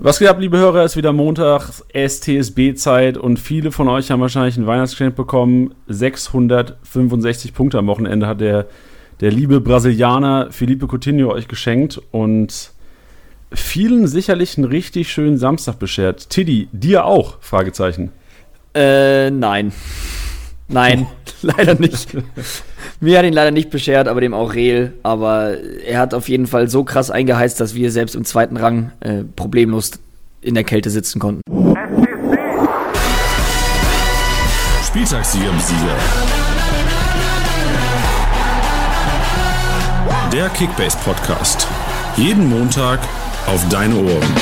Was geht ab, liebe Hörer? Es ist wieder Montag, STSB-Zeit und viele von euch haben wahrscheinlich ein Weihnachtsgeschenk bekommen. 665 Punkte am Wochenende hat der, der liebe Brasilianer Felipe Coutinho euch geschenkt und vielen sicherlich einen richtig schönen Samstag beschert. Tiddy, dir auch? Fragezeichen. Äh, nein. Nein, leider nicht. Mir hat ihn leider nicht beschert, aber dem auch Rehl. Aber er hat auf jeden Fall so krass eingeheizt, dass wir selbst im zweiten Rang äh, problemlos in der Kälte sitzen konnten. Spieltagssieger im Sieger. Der Kickbase Podcast. Jeden Montag auf deine Ohren.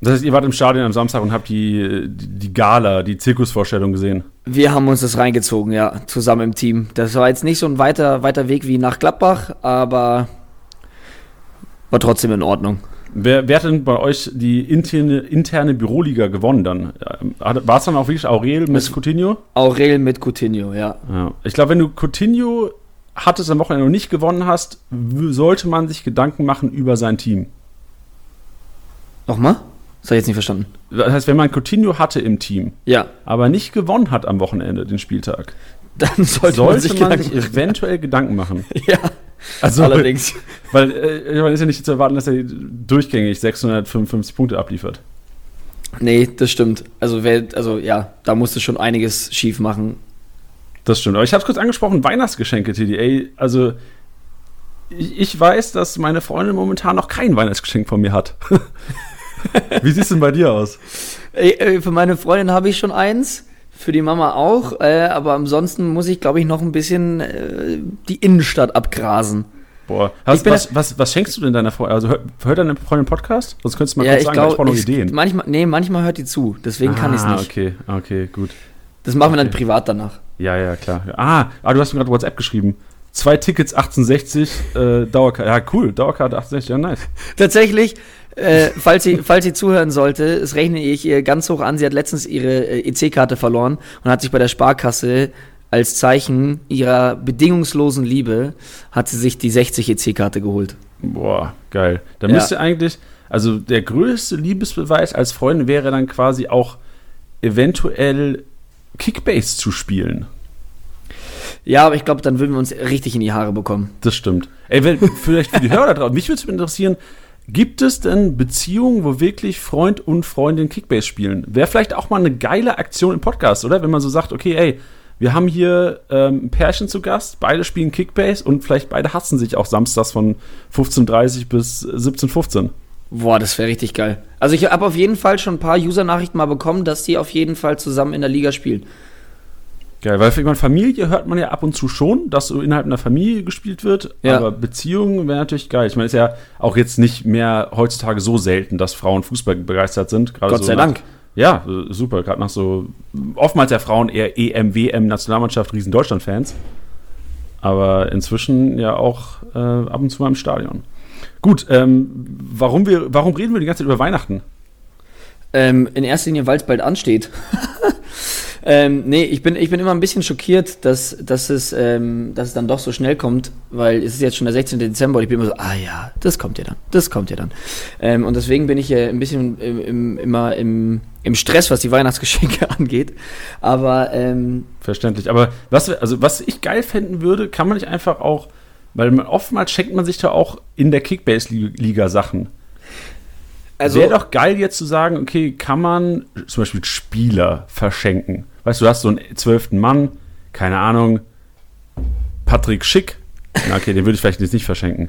Das heißt, ihr wart im Stadion am Samstag und habt die, die, Gala, die Zirkusvorstellung gesehen. Wir haben uns das reingezogen, ja, zusammen im Team. Das war jetzt nicht so ein weiter, weiter Weg wie nach Gladbach, aber war trotzdem in Ordnung. Wer, wer hat denn bei euch die interne, interne Büroliga gewonnen dann? War es dann auch wirklich Aurel mit Coutinho? Aurel mit Coutinho, ja. ja. Ich glaube, wenn du Coutinho hattest am Wochenende noch nicht gewonnen hast, sollte man sich Gedanken machen über sein Team. Nochmal? Das habe ich jetzt nicht verstanden. Das heißt, wenn man Coutinho hatte im Team, ja. aber nicht gewonnen hat am Wochenende den Spieltag, dann sollte, sollte man, sich, man sich eventuell Gedanken machen. Ja. Also, allerdings. Weil äh, man ist ja nicht zu erwarten, dass er durchgängig 655 Punkte abliefert. Nee, das stimmt. Also, wer, also ja, da musste schon einiges schief machen. Das stimmt. Aber ich habe es kurz angesprochen, Weihnachtsgeschenke, TDA. Also, ich, ich weiß, dass meine Freundin momentan noch kein Weihnachtsgeschenk von mir hat. Wie sieht es denn bei dir aus? Äh, für meine Freundin habe ich schon eins, für die Mama auch, äh, aber ansonsten muss ich, glaube ich, noch ein bisschen äh, die Innenstadt abgrasen. Boah, Hast, was, was, was, schenkst du denn deiner Freundin? Also hört, hört deine Freundin Podcast? Sonst könntest du mal ja, kurz sagen, glaub, ich brauche noch Ideen. Manchmal, nee, manchmal hört die zu, deswegen ah, kann ich es nicht. okay, okay, gut. Das machen okay. wir dann privat danach. Ja, ja, klar. Ah, ah du hast mir gerade WhatsApp geschrieben. Zwei Tickets 1860, äh, Dauerkarte. Ja, cool, Dauerkarte 1860, ja, nice. Tatsächlich, äh, falls, sie, falls sie zuhören sollte, das rechne ich ihr ganz hoch an. Sie hat letztens ihre äh, EC-Karte verloren und hat sich bei der Sparkasse als Zeichen ihrer bedingungslosen Liebe hat sie sich die 60 EC-Karte geholt. Boah, geil. Da ja. müsste eigentlich, also der größte Liebesbeweis als Freundin wäre dann quasi auch eventuell Kickbase zu spielen. Ja, aber ich glaube, dann würden wir uns richtig in die Haare bekommen. Das stimmt. Ey, wenn, vielleicht für die Hörer da drauf, mich würde es interessieren, Gibt es denn Beziehungen, wo wirklich Freund und Freundin Kickbase spielen? Wäre vielleicht auch mal eine geile Aktion im Podcast, oder? Wenn man so sagt, okay, ey, wir haben hier ähm, ein Pärchen zu Gast, beide spielen Kickbase und vielleicht beide hassen sich auch samstags von 15.30 bis 17.15. Boah, das wäre richtig geil. Also ich habe auf jeden Fall schon ein paar User-Nachrichten mal bekommen, dass die auf jeden Fall zusammen in der Liga spielen. Geil, weil für meine Familie hört man ja ab und zu schon, dass so innerhalb einer Familie gespielt wird, ja. aber Beziehungen wäre natürlich geil. Ich meine, es ist ja auch jetzt nicht mehr heutzutage so selten, dass Frauen Fußball begeistert sind. Gott so sei Dank. Ja, super. Gerade nach so, oftmals ja Frauen eher EM, WM, Nationalmannschaft, riesen Deutschland-Fans. Aber inzwischen ja auch äh, ab und zu mal im Stadion. Gut, ähm, warum, wir, warum reden wir die ganze Zeit über Weihnachten? Ähm, in erster Linie, weil es bald ansteht. Ähm, nee, ich bin, ich bin immer ein bisschen schockiert, dass, dass, es, ähm, dass es dann doch so schnell kommt, weil es ist jetzt schon der 16. Dezember und ich bin immer so, ah ja, das kommt ja dann, das kommt ja dann. Ähm, und deswegen bin ich ja ein bisschen im, im, immer im, im Stress, was die Weihnachtsgeschenke angeht. Aber ähm, verständlich. Aber was, also was ich geil fänden würde, kann man nicht einfach auch, weil man, oftmals schenkt man sich da auch in der Kickbase-Liga Sachen. Also, Wäre doch geil jetzt zu sagen, okay, kann man zum Beispiel Spieler verschenken. Weißt du, du hast so einen zwölften Mann, keine Ahnung, Patrick Schick. Na, okay, den würde ich vielleicht jetzt nicht verschenken.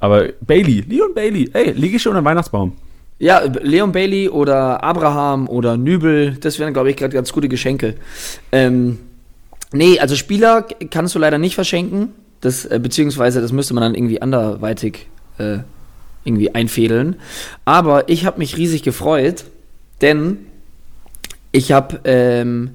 Aber Bailey, Leon Bailey, ey, liege ich schon dem Weihnachtsbaum. Ja, Leon Bailey oder Abraham oder Nübel, das wären, glaube ich, gerade ganz gute Geschenke. Ähm, nee, also Spieler kannst du leider nicht verschenken. Das, äh, beziehungsweise das müsste man dann irgendwie anderweitig äh, irgendwie einfädeln. Aber ich habe mich riesig gefreut, denn ich habe ähm,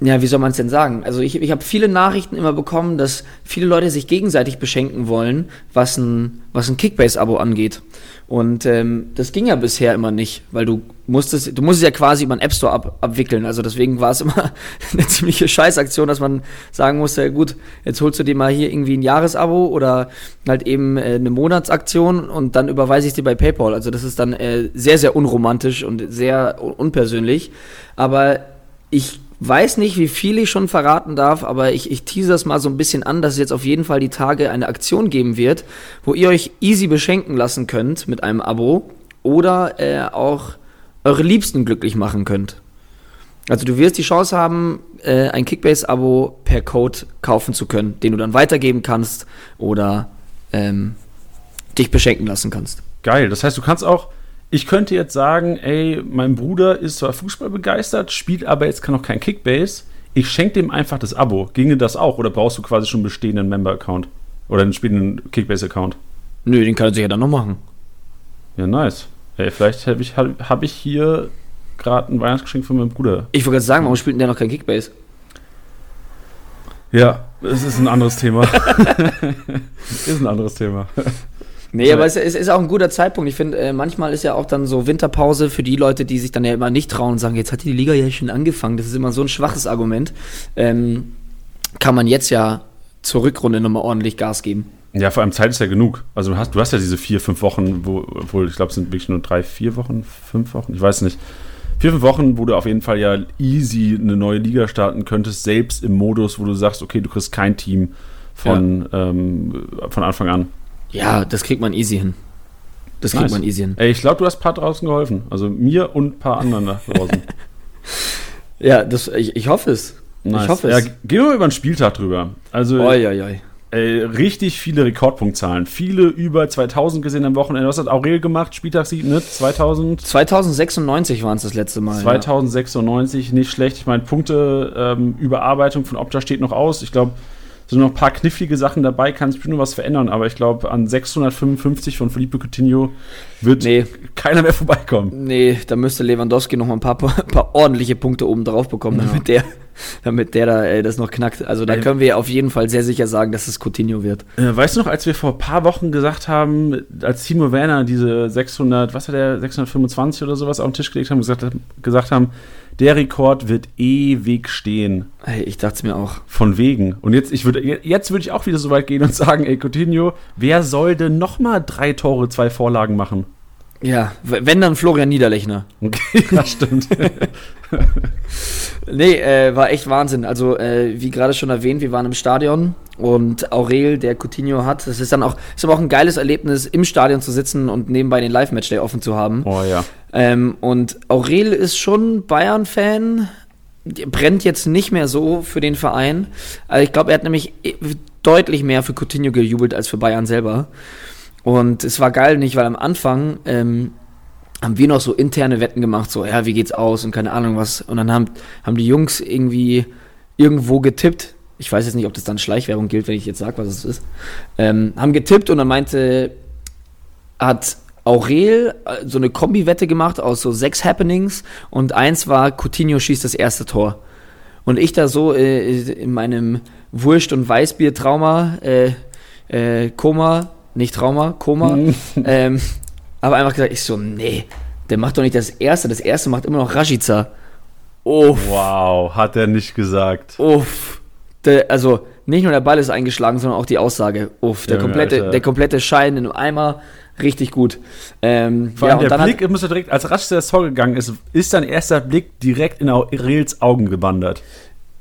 ja, wie soll man es denn sagen? Also ich, ich habe viele Nachrichten immer bekommen, dass viele Leute sich gegenseitig beschenken wollen, was ein, was ein Kickbase-Abo angeht. Und ähm, das ging ja bisher immer nicht, weil du musstest, du musstest ja quasi über einen App Store ab, abwickeln. Also deswegen war es immer eine ziemliche Scheißaktion, dass man sagen musste, gut, jetzt holst du dir mal hier irgendwie ein Jahresabo oder halt eben äh, eine Monatsaktion und dann überweise ich dir bei PayPal. Also das ist dann äh, sehr, sehr unromantisch und sehr un unpersönlich. Aber ich weiß nicht, wie viel ich schon verraten darf, aber ich, ich tease das mal so ein bisschen an, dass es jetzt auf jeden Fall die Tage eine Aktion geben wird, wo ihr euch easy beschenken lassen könnt mit einem Abo oder äh, auch eure Liebsten glücklich machen könnt. Also du wirst die Chance haben, äh, ein Kickbase-Abo per Code kaufen zu können, den du dann weitergeben kannst oder ähm, dich beschenken lassen kannst. Geil, das heißt, du kannst auch ich könnte jetzt sagen, ey, mein Bruder ist zwar Fußball begeistert, spielt aber jetzt noch kein Kickbase. Ich schenke dem einfach das Abo. Ginge das auch? Oder brauchst du quasi schon einen bestehenden Member-Account? Oder einen bestehenden Kickbase-Account? Nö, den kann er sich ja dann noch machen. Ja, nice. Ey, vielleicht habe ich, hab ich hier gerade ein Weihnachtsgeschenk von meinem Bruder. Ich wollte gerade sagen, warum spielt denn der noch kein Kickbase? Ja, es ist ein anderes Thema. ist ein anderes Thema. Nee, aber es, es, ist auch ein guter Zeitpunkt. Ich finde, äh, manchmal ist ja auch dann so Winterpause für die Leute, die sich dann ja immer nicht trauen und sagen, jetzt hat die Liga ja schon angefangen. Das ist immer so ein schwaches Argument. Ähm, kann man jetzt ja zur Rückrunde nochmal ordentlich Gas geben. Ja, vor allem Zeit ist ja genug. Also du hast, du hast ja diese vier, fünf Wochen, wo, obwohl ich glaube, es sind wirklich nur drei, vier Wochen, fünf Wochen, ich weiß nicht. Vier, fünf Wochen, wo du auf jeden Fall ja easy eine neue Liga starten könntest, selbst im Modus, wo du sagst, okay, du kriegst kein Team von, ja. ähm, von Anfang an. Ja, das kriegt man easy hin. Das nice. kriegt man easy hin. Ey, ich glaube, du hast ein paar draußen geholfen. Also mir und ein paar anderen da draußen. ja, das, ich, ich hoffe es. Nice. Ich hoffe es. Ja, gehen wir mal über den Spieltag drüber. Also, oi, oi, oi. Ey, richtig viele Rekordpunktzahlen. Viele über 2000 gesehen am Wochenende. Was hat Aurel gemacht? Spieltagssieg, ne? 2000? 2096 waren es das letzte Mal. 2096, ja. nicht schlecht. Ich meine, Punkte, ähm, Überarbeitung von Opta steht noch aus. Ich glaube, sind noch ein paar knifflige Sachen dabei, kann sich nur was verändern, aber ich glaube, an 655 von Felipe Coutinho wird nee. keiner mehr vorbeikommen. Nee, da müsste Lewandowski noch mal ein paar, paar ordentliche Punkte oben drauf bekommen, ja. damit der damit der da ey, das noch knackt. Also da können wir auf jeden Fall sehr sicher sagen, dass es Coutinho wird. Äh, weißt du noch, als wir vor ein paar Wochen gesagt haben, als Timo Werner diese 600, was war der, 625 oder sowas auf den Tisch gelegt haben, gesagt, gesagt haben, der Rekord wird ewig stehen. Hey, ich dachte es mir auch. Von wegen. Und jetzt, ich würde, jetzt würde ich auch wieder so weit gehen und sagen, ey, Coutinho, wer soll denn nochmal drei Tore, zwei Vorlagen machen? Ja, wenn dann Florian Niederlechner. Okay, das stimmt. nee, äh, war echt Wahnsinn. Also, äh, wie gerade schon erwähnt, wir waren im Stadion und Aurel, der Coutinho hat, das ist dann auch, ist aber auch ein geiles Erlebnis, im Stadion zu sitzen und nebenbei den Live-Matchday offen zu haben. Oh ja. Ähm, und Aurel ist schon Bayern-Fan, brennt jetzt nicht mehr so für den Verein. Also ich glaube, er hat nämlich deutlich mehr für Coutinho gejubelt als für Bayern selber. Und es war geil nicht, weil am Anfang ähm, haben wir noch so interne Wetten gemacht, so, ja, wie geht's aus und keine Ahnung was. Und dann haben, haben die Jungs irgendwie irgendwo getippt. Ich weiß jetzt nicht, ob das dann Schleichwerbung gilt, wenn ich jetzt sage, was es ist. Ähm, haben getippt und dann meinte, hat Aurel äh, so eine Kombi-Wette gemacht aus so sechs Happenings und eins war, Coutinho schießt das erste Tor. Und ich da so äh, in meinem Wurst- und Weißbier-Trauma, äh, äh, Koma, nicht Trauma, Koma, mhm. ähm, aber einfach gesagt, ich so, nee, der macht doch nicht das erste, das erste macht immer noch Rashica. Uff. Wow, hat er nicht gesagt. Uff. Der, also, nicht nur der Ball ist eingeschlagen, sondern auch die Aussage. Uff, der, komplette, der komplette Schein in einem Eimer, richtig gut. Ähm, Vor allem ja, der Blick, hat, muss direkt, als Rashica das Tor gegangen ist, ist sein erster Blick direkt in Aurels Augen gewandert.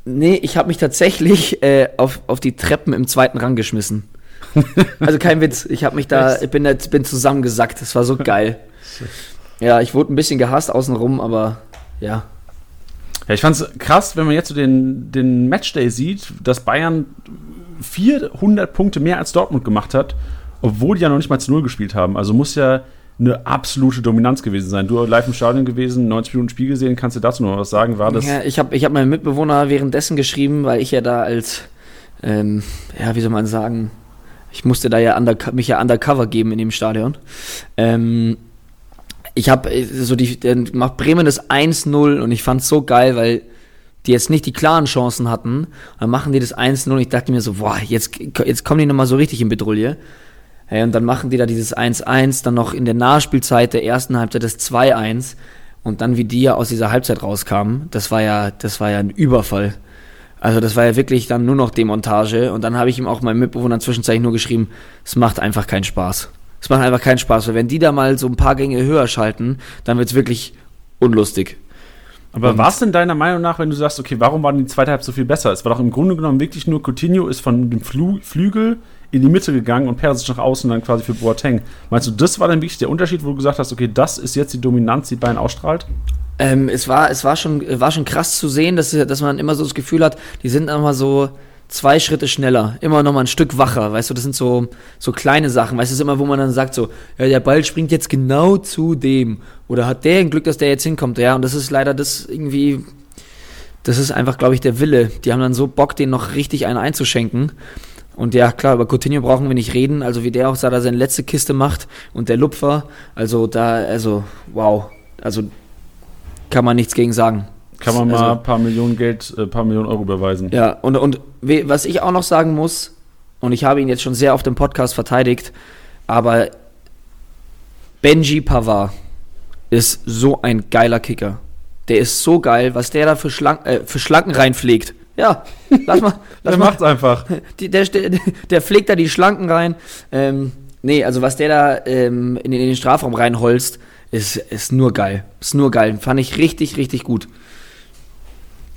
Nee, ich habe mich tatsächlich äh, auf, auf die Treppen im zweiten Rang geschmissen. Also kein Witz. Ich habe mich da, ich bin, da, bin zusammengesackt. Das war so geil. Ja, ich wurde ein bisschen gehasst außenrum, aber ja. Ja, ich fand's krass, wenn man jetzt so den, den Matchday sieht, dass Bayern 400 Punkte mehr als Dortmund gemacht hat, obwohl die ja noch nicht mal zu Null gespielt haben. Also muss ja eine absolute Dominanz gewesen sein. Du live im Stadion gewesen, 90 Minuten Spiel gesehen, kannst du dazu noch was sagen? War das? Ja, ich habe ich hab meinen Mitbewohner währenddessen geschrieben, weil ich ja da als, ähm, ja, wie soll man sagen, ich musste da ja under, mich ja undercover geben in dem Stadion. Ähm, ich habe äh, so die, macht Bremen das 1-0 und ich fand es so geil, weil die jetzt nicht die klaren Chancen hatten. Dann machen die das 1-0 und ich dachte mir so, boah, jetzt, jetzt kommen die nochmal so richtig in Bedrulle. Hey, und dann machen die da dieses 1-1, dann noch in der Nachspielzeit der ersten Halbzeit das 2-1 und dann wie die ja aus dieser Halbzeit rauskamen, das war ja, das war ja ein Überfall. Also das war ja wirklich dann nur noch Demontage und dann habe ich ihm auch meinem Mitbewohner zwischenzeitlich nur geschrieben, es macht einfach keinen Spaß. Es macht einfach keinen Spaß, weil wenn die da mal so ein paar Gänge höher schalten, dann wird es wirklich unlustig. Aber war es denn deiner Meinung nach, wenn du sagst, okay, warum war die zweite Halbzeit so viel besser? Es war doch im Grunde genommen wirklich nur Coutinho ist von dem Flu Flügel in die Mitte gegangen und Perisic nach außen dann quasi für Boateng. Meinst du, das war dann wirklich der Unterschied, wo du gesagt hast, okay, das ist jetzt die Dominanz, die Bayern ausstrahlt? Ähm, es war, es war schon, war schon krass zu sehen, dass, dass man immer so das Gefühl hat, die sind immer so zwei Schritte schneller, immer noch mal ein Stück wacher, weißt du, das sind so, so kleine Sachen, weißt du, das ist immer, wo man dann sagt so, ja, der Ball springt jetzt genau zu dem oder hat der ein Glück, dass der jetzt hinkommt, ja, und das ist leider das irgendwie, das ist einfach, glaube ich, der Wille. Die haben dann so Bock, den noch richtig einen einzuschenken. Und ja, klar, über Coutinho brauchen wir nicht reden. Also wie der auch da seine letzte Kiste macht und der Lupfer. Also da, also wow. Also kann man nichts gegen sagen. Kann man mal also, ein paar Millionen Geld, ein äh, paar Millionen Euro überweisen. Ja, und, und was ich auch noch sagen muss, und ich habe ihn jetzt schon sehr auf dem Podcast verteidigt, aber Benji Pavard ist so ein geiler Kicker. Der ist so geil, was der da für, Schlank, äh, für Schlanken reinpflegt. Ja, lass mal. Lass der macht's einfach. Die, der, der, der pflegt da die Schlanken rein. Ähm, nee, also was der da ähm, in, in, den Strafraum reinholzt, ist, ist nur geil. Ist nur geil. Fand ich richtig, richtig gut.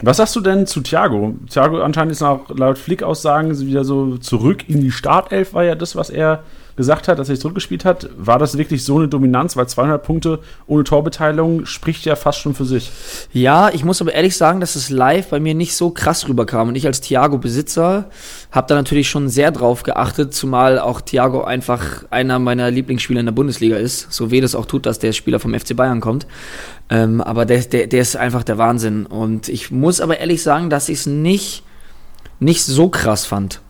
Was sagst du denn zu Thiago? Thiago anscheinend ist auch laut Flick-Aussagen wieder so zurück in die Startelf, war ja das, was er gesagt hat, dass er sich zurückgespielt hat. War das wirklich so eine Dominanz? Weil 200 Punkte ohne Torbeteiligung spricht ja fast schon für sich. Ja, ich muss aber ehrlich sagen, dass es live bei mir nicht so krass rüberkam. Und ich als Thiago-Besitzer habe da natürlich schon sehr drauf geachtet, zumal auch Thiago einfach einer meiner Lieblingsspieler in der Bundesliga ist. So weh das auch tut, dass der Spieler vom FC Bayern kommt. Ähm, aber der, der, der ist einfach der Wahnsinn. Und ich muss aber ehrlich sagen, dass ich es nicht, nicht so krass fand.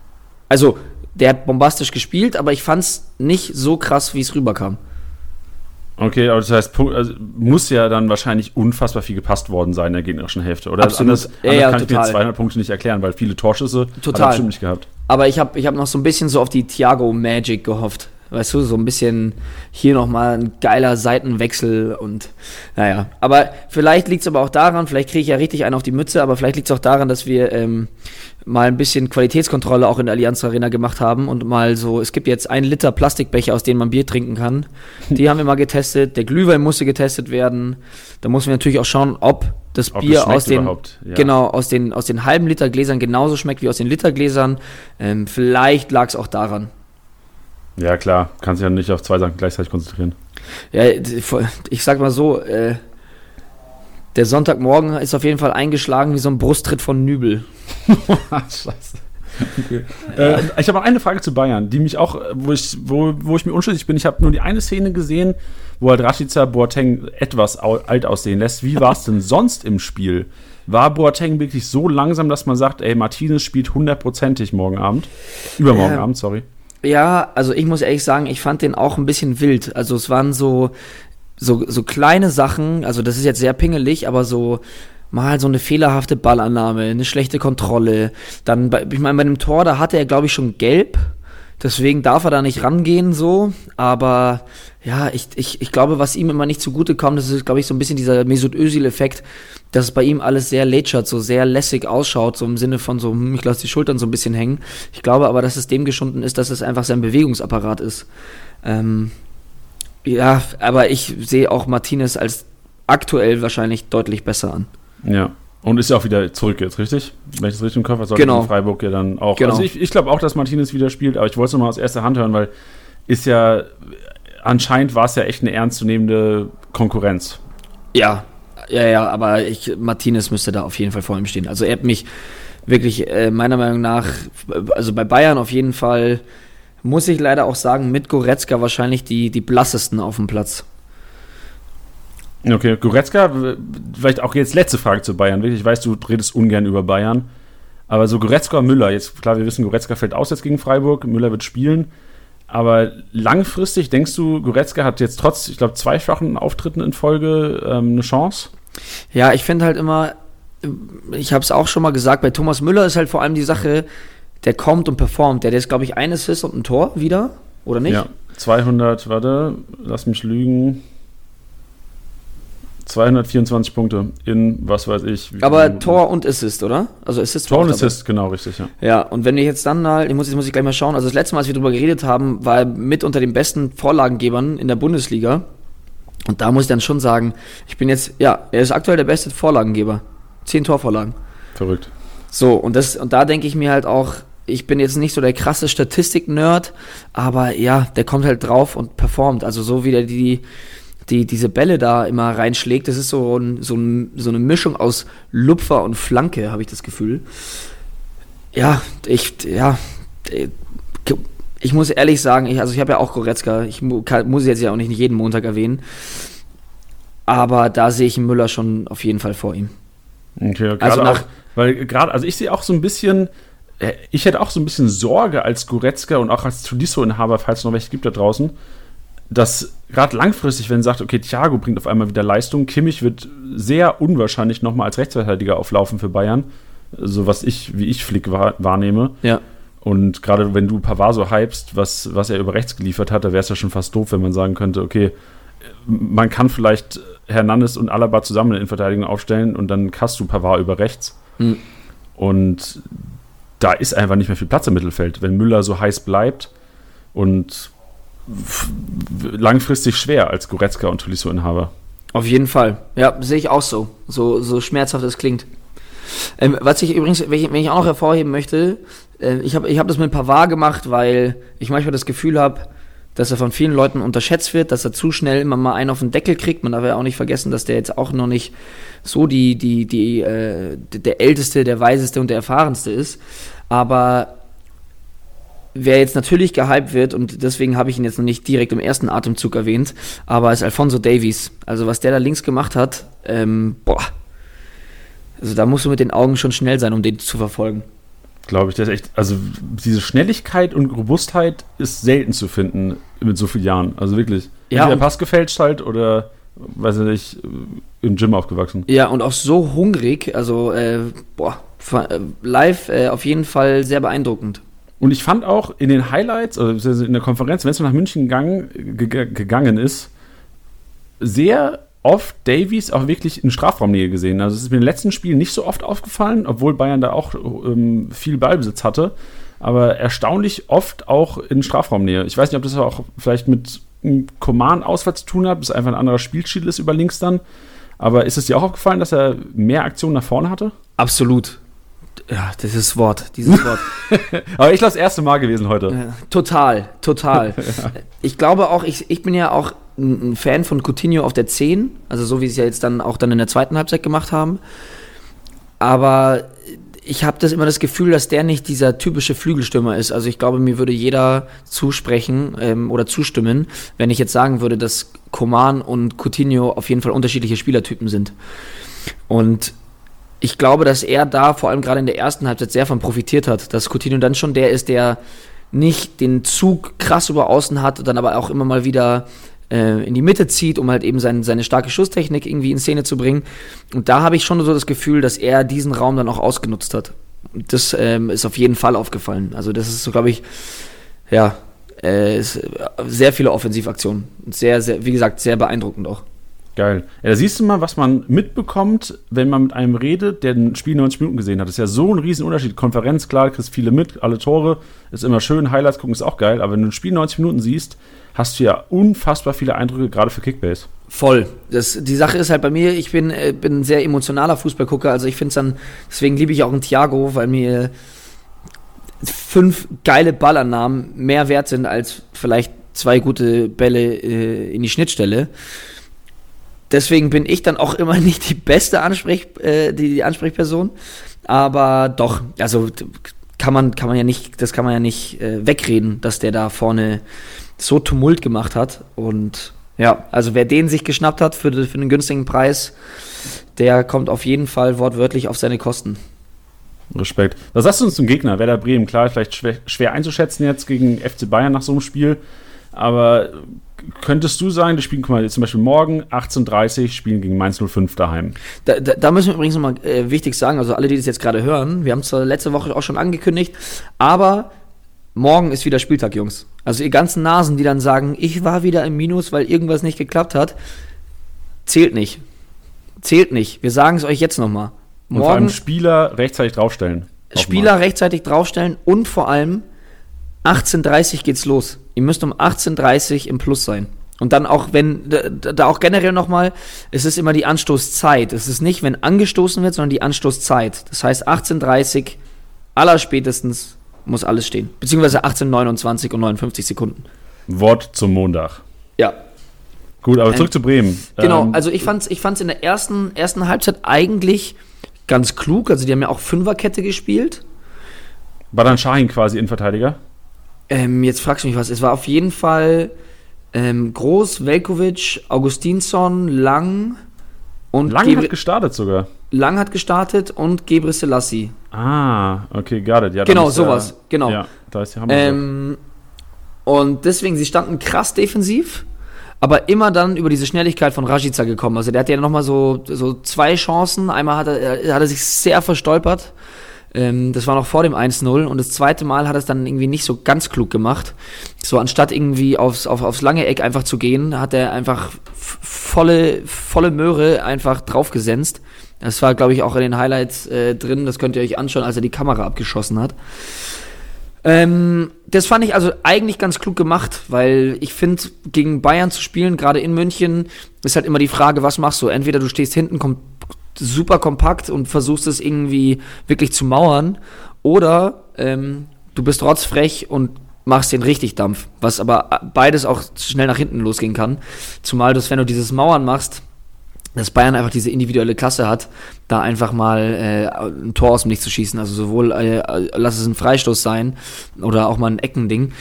Also der hat bombastisch gespielt, aber ich fand es nicht so krass, wie es rüberkam. Okay, aber das heißt, also muss ja dann wahrscheinlich unfassbar viel gepasst worden sein in der gegnerischen Hälfte, oder? Absolut. Anders, ja, ja, kann total. ich mir 200 Punkte nicht erklären, weil viele Torschüsse total. hat er bestimmt nicht gehabt. Aber ich habe ich hab noch so ein bisschen so auf die Thiago Magic gehofft. Weißt du, so ein bisschen hier nochmal ein geiler Seitenwechsel und naja. Aber vielleicht liegt es aber auch daran, vielleicht kriege ich ja richtig einen auf die Mütze, aber vielleicht liegt es auch daran, dass wir ähm, mal ein bisschen Qualitätskontrolle auch in der Allianz Arena gemacht haben und mal so, es gibt jetzt einen Liter Plastikbecher, aus denen man Bier trinken kann. Die haben wir mal getestet. Der Glühwein musste getestet werden. Da muss man natürlich auch schauen, ob das ob Bier aus den, ja. genau, aus den, aus den halben Liter Gläsern genauso schmeckt wie aus den Litergläsern. Ähm, vielleicht lag es auch daran. Ja, klar. Kannst dich ja nicht auf zwei Sachen gleichzeitig konzentrieren. Ja, ich sag mal so, äh, der Sonntagmorgen ist auf jeden Fall eingeschlagen wie so ein Brusttritt von Nübel. Scheiße. Okay. Äh, ich habe auch eine Frage zu Bayern, die mich auch, wo ich, wo, wo ich mir unschlüssig bin. Ich habe nur die eine Szene gesehen, wo halt Rashica Boateng etwas alt aussehen lässt. Wie war es denn sonst im Spiel? War Boateng wirklich so langsam, dass man sagt, ey, Martinez spielt hundertprozentig morgen Abend? Übermorgen äh, Abend, sorry. Ja, also ich muss ehrlich sagen, ich fand den auch ein bisschen wild. Also es waren so, so, so kleine Sachen, also das ist jetzt sehr pingelig, aber so mal so eine fehlerhafte Ballannahme, eine schlechte Kontrolle. Dann, bei, ich meine, bei dem Tor, da hatte er, glaube ich, schon gelb. Deswegen darf er da nicht rangehen, so. Aber ja, ich, ich, ich glaube, was ihm immer nicht zugute kommt, das ist, glaube ich, so ein bisschen dieser Mesut Özil-Effekt, dass es bei ihm alles sehr lätschert, so sehr lässig ausschaut, so im Sinne von so, hm, ich lasse die Schultern so ein bisschen hängen. Ich glaube aber, dass es dem geschunden ist, dass es einfach sein Bewegungsapparat ist. Ähm, ja, aber ich sehe auch Martinez als aktuell wahrscheinlich deutlich besser an. Ja. Und ist ja auch wieder zurück jetzt, richtig? Wenn ich das richtig im Kopf habe, sollte genau. Freiburg ja dann auch. Genau. Also ich, ich glaube auch, dass Martinez wieder spielt, aber ich wollte es nochmal aus erster Hand hören, weil ist ja, anscheinend war es ja echt eine ernstzunehmende Konkurrenz. Ja, ja, ja, aber ich, Martinez müsste da auf jeden Fall vor ihm stehen. Also er hat mich wirklich äh, meiner Meinung nach, also bei Bayern auf jeden Fall muss ich leider auch sagen, mit Goretzka wahrscheinlich die, die blassesten auf dem Platz. Okay, Goretzka, vielleicht auch jetzt letzte Frage zu Bayern. Ich weiß, du redest ungern über Bayern. Aber so Goretzka, Müller, jetzt klar, wir wissen, Goretzka fällt aus jetzt gegen Freiburg, Müller wird spielen. Aber langfristig denkst du, Goretzka hat jetzt trotz, ich glaube, zwei schwachen Auftritten in Folge ähm, eine Chance? Ja, ich finde halt immer, ich habe es auch schon mal gesagt, bei Thomas Müller ist halt vor allem die Sache, der kommt und performt. Der, der ist, glaube ich, ein Assist und ein Tor wieder, oder nicht? Ja, 200, warte, lass mich lügen. 224 Punkte in, was weiß ich. Aber Tor und Assist, oder? Also Assist. Tor und Assist, genau, richtig, ja. Ja, und wenn wir jetzt dann mal, ich muss, jetzt muss ich gleich mal schauen, also das letzte Mal, als wir darüber geredet haben, war er mit unter den besten Vorlagengebern in der Bundesliga. Und da muss ich dann schon sagen, ich bin jetzt, ja, er ist aktuell der beste Vorlagengeber. Zehn Torvorlagen. Verrückt. So, und, das, und da denke ich mir halt auch, ich bin jetzt nicht so der krasse Statistik-Nerd, aber ja, der kommt halt drauf und performt. Also so wie der die, die diese Bälle da immer reinschlägt, das ist so, ein, so, ein, so eine Mischung aus Lupfer und Flanke, habe ich das Gefühl. Ja, ich, ja, ich muss ehrlich sagen, ich, also ich habe ja auch Goretzka, ich kann, muss jetzt ja auch nicht jeden Montag erwähnen, aber da sehe ich Müller schon auf jeden Fall vor ihm. Okay, also nach, auch, weil gerade, also ich sehe auch so ein bisschen, äh, ich hätte auch so ein bisschen Sorge als Goretzka und auch als Tulisso-Inhaber, falls es noch welche gibt da draußen, dass gerade langfristig, wenn sagt, okay, Thiago bringt auf einmal wieder Leistung, Kimmich wird sehr unwahrscheinlich nochmal als Rechtsverteidiger auflaufen für Bayern, so was ich, wie ich Flick wahr, wahrnehme. Ja. Und gerade wenn du Pavard so hypst, was, was er über rechts geliefert hat, da wäre es ja schon fast doof, wenn man sagen könnte, okay, man kann vielleicht Hernandez und Alaba zusammen in Verteidigung aufstellen und dann hast du Pavard über rechts. Mhm. Und da ist einfach nicht mehr viel Platz im Mittelfeld. Wenn Müller so heiß bleibt und langfristig schwer als Goretzka und Tolisso-Inhaber. Auf jeden Fall. Ja, sehe ich auch so. So, so schmerzhaft es klingt. Ähm, was ich übrigens, wenn ich, wenn ich, auch noch hervorheben möchte, äh, ich habe ich hab das mit Pavard gemacht, weil ich manchmal das Gefühl habe, dass er von vielen Leuten unterschätzt wird, dass er zu schnell immer mal einen auf den Deckel kriegt. Man darf ja auch nicht vergessen, dass der jetzt auch noch nicht so die, die, die, äh, der älteste, der weiseste und der erfahrenste ist. Aber wer jetzt natürlich gehypt wird, und deswegen habe ich ihn jetzt noch nicht direkt im ersten Atemzug erwähnt, aber ist Alfonso Davies. Also was der da links gemacht hat, ähm, boah. Also da musst du mit den Augen schon schnell sein, um den zu verfolgen glaube ich. Der ist echt, also diese Schnelligkeit und Robustheit ist selten zu finden mit so vielen Jahren. Also wirklich. Ja, der Pass gefälscht halt oder, weiß ich nicht, im Gym aufgewachsen. Ja, und auch so hungrig. Also, äh, boah, äh, live äh, auf jeden Fall sehr beeindruckend. Und ich fand auch in den Highlights, also in der Konferenz, wenn es nach München gegangen, gegangen ist, sehr oft Davies auch wirklich in Strafraumnähe gesehen. Also es ist mir den letzten Spielen nicht so oft aufgefallen, obwohl Bayern da auch ähm, viel Ballbesitz hatte. Aber erstaunlich oft auch in Strafraumnähe. Ich weiß nicht, ob das auch vielleicht mit einem Command-Ausfall zu tun hat, bis einfach ein anderer Spielstil ist über links dann. Aber ist es dir auch aufgefallen, dass er mehr Aktionen nach vorne hatte? Absolut. Ja, dieses Wort, dieses Wort. Aber ich glaube, das erste Mal gewesen heute. Ja, total, total. ja. Ich glaube auch, ich, ich bin ja auch ein Fan von Coutinho auf der 10, also so wie sie es ja jetzt dann auch dann in der zweiten Halbzeit gemacht haben. Aber ich habe das immer das Gefühl, dass der nicht dieser typische Flügelstürmer ist. Also ich glaube, mir würde jeder zusprechen ähm, oder zustimmen, wenn ich jetzt sagen würde, dass Coman und Coutinho auf jeden Fall unterschiedliche Spielertypen sind. Und ich glaube, dass er da vor allem gerade in der ersten Halbzeit sehr von profitiert hat, dass Coutinho dann schon der ist, der nicht den Zug krass über außen hat, dann aber auch immer mal wieder äh, in die Mitte zieht, um halt eben sein, seine starke Schusstechnik irgendwie in Szene zu bringen. Und da habe ich schon so das Gefühl, dass er diesen Raum dann auch ausgenutzt hat. Das ähm, ist auf jeden Fall aufgefallen. Also das ist so, glaube ich, ja, äh, sehr viele Offensivaktionen. Sehr, sehr, wie gesagt, sehr beeindruckend auch. Geil. Ja, da siehst du mal, was man mitbekommt, wenn man mit einem redet, der ein Spiel 90 Minuten gesehen hat. Das ist ja so ein Riesenunterschied. Konferenz, klar, kriegst viele mit, alle Tore, ist immer schön, Highlights gucken ist auch geil, aber wenn du ein Spiel 90 Minuten siehst, hast du ja unfassbar viele Eindrücke, gerade für Kickbase. Voll. Das, die Sache ist halt bei mir, ich bin, äh, bin ein sehr emotionaler Fußballgucker, also ich finde es dann, deswegen liebe ich auch einen Thiago, weil mir fünf geile Ballannahmen mehr wert sind als vielleicht zwei gute Bälle äh, in die Schnittstelle. Deswegen bin ich dann auch immer nicht die beste Ansprech, äh, die, die Ansprechperson. Aber doch, also kann man, kann man ja nicht, das kann man ja nicht äh, wegreden, dass der da vorne so Tumult gemacht hat. Und ja, also wer den sich geschnappt hat für, für einen günstigen Preis, der kommt auf jeden Fall wortwörtlich auf seine Kosten. Respekt. Was sagst du uns zum Gegner? Werder Bremen, klar, vielleicht schwer, schwer einzuschätzen jetzt gegen FC Bayern nach so einem Spiel. Aber könntest du sagen, die spielen, guck mal, zum Beispiel morgen 18.30 Uhr spielen gegen Mainz 05 daheim. Da, da, da müssen wir übrigens nochmal äh, wichtig sagen, also alle, die das jetzt gerade hören, wir haben es letzte Woche auch schon angekündigt, aber morgen ist wieder Spieltag, Jungs. Also ihr ganzen Nasen, die dann sagen, ich war wieder im Minus, weil irgendwas nicht geklappt hat, zählt nicht. Zählt nicht. Wir sagen es euch jetzt nochmal. Und vor allem Spieler rechtzeitig draufstellen. Spieler rechtzeitig draufstellen und vor allem 18.30 geht's los. Ihr müsst um 18.30 im Plus sein. Und dann auch, wenn, da auch generell nochmal, es ist immer die Anstoßzeit. Es ist nicht, wenn angestoßen wird, sondern die Anstoßzeit. Das heißt, 18.30 allerspätestens muss alles stehen. Beziehungsweise 18.29 und 59 Sekunden. Wort zum Montag. Ja. Gut, aber zurück ähm, zu Bremen. Genau, ähm, also ich fand's, ich fand's in der ersten, ersten Halbzeit eigentlich ganz klug. Also die haben ja auch Fünferkette gespielt. War dann Shahin quasi Innenverteidiger? Ähm, jetzt fragst du mich was. Es war auf jeden Fall ähm, Groß, Velkovic, Augustinsson, Lang und Lang Gebre hat gestartet sogar. Lang hat gestartet und Gebre Selassie. Ah, okay, got it. Ja, genau, sowas. Ja, genau. Ja, da ist die Hammer. Ähm, und deswegen, sie standen krass defensiv, aber immer dann über diese Schnelligkeit von Rajica gekommen. Also der hatte ja nochmal so, so zwei Chancen. Einmal hat er, hat er sich sehr verstolpert. Ähm, das war noch vor dem 1-0 und das zweite Mal hat er es dann irgendwie nicht so ganz klug gemacht. So anstatt irgendwie aufs, auf, aufs lange Eck einfach zu gehen, hat er einfach volle, volle Möhre einfach draufgesenzt. Das war, glaube ich, auch in den Highlights äh, drin. Das könnt ihr euch anschauen, als er die Kamera abgeschossen hat. Ähm, das fand ich also eigentlich ganz klug gemacht, weil ich finde, gegen Bayern zu spielen, gerade in München, ist halt immer die Frage, was machst du? Entweder du stehst hinten, kommt super kompakt und versuchst es irgendwie wirklich zu mauern. Oder ähm, du bist rotzfrech und machst den richtig Dampf, was aber beides auch schnell nach hinten losgehen kann. Zumal du, wenn du dieses Mauern machst, dass Bayern einfach diese individuelle Klasse hat, da einfach mal äh, ein Tor aus dem Licht zu schießen. Also sowohl, äh, lass es ein Freistoß sein oder auch mal ein Eckending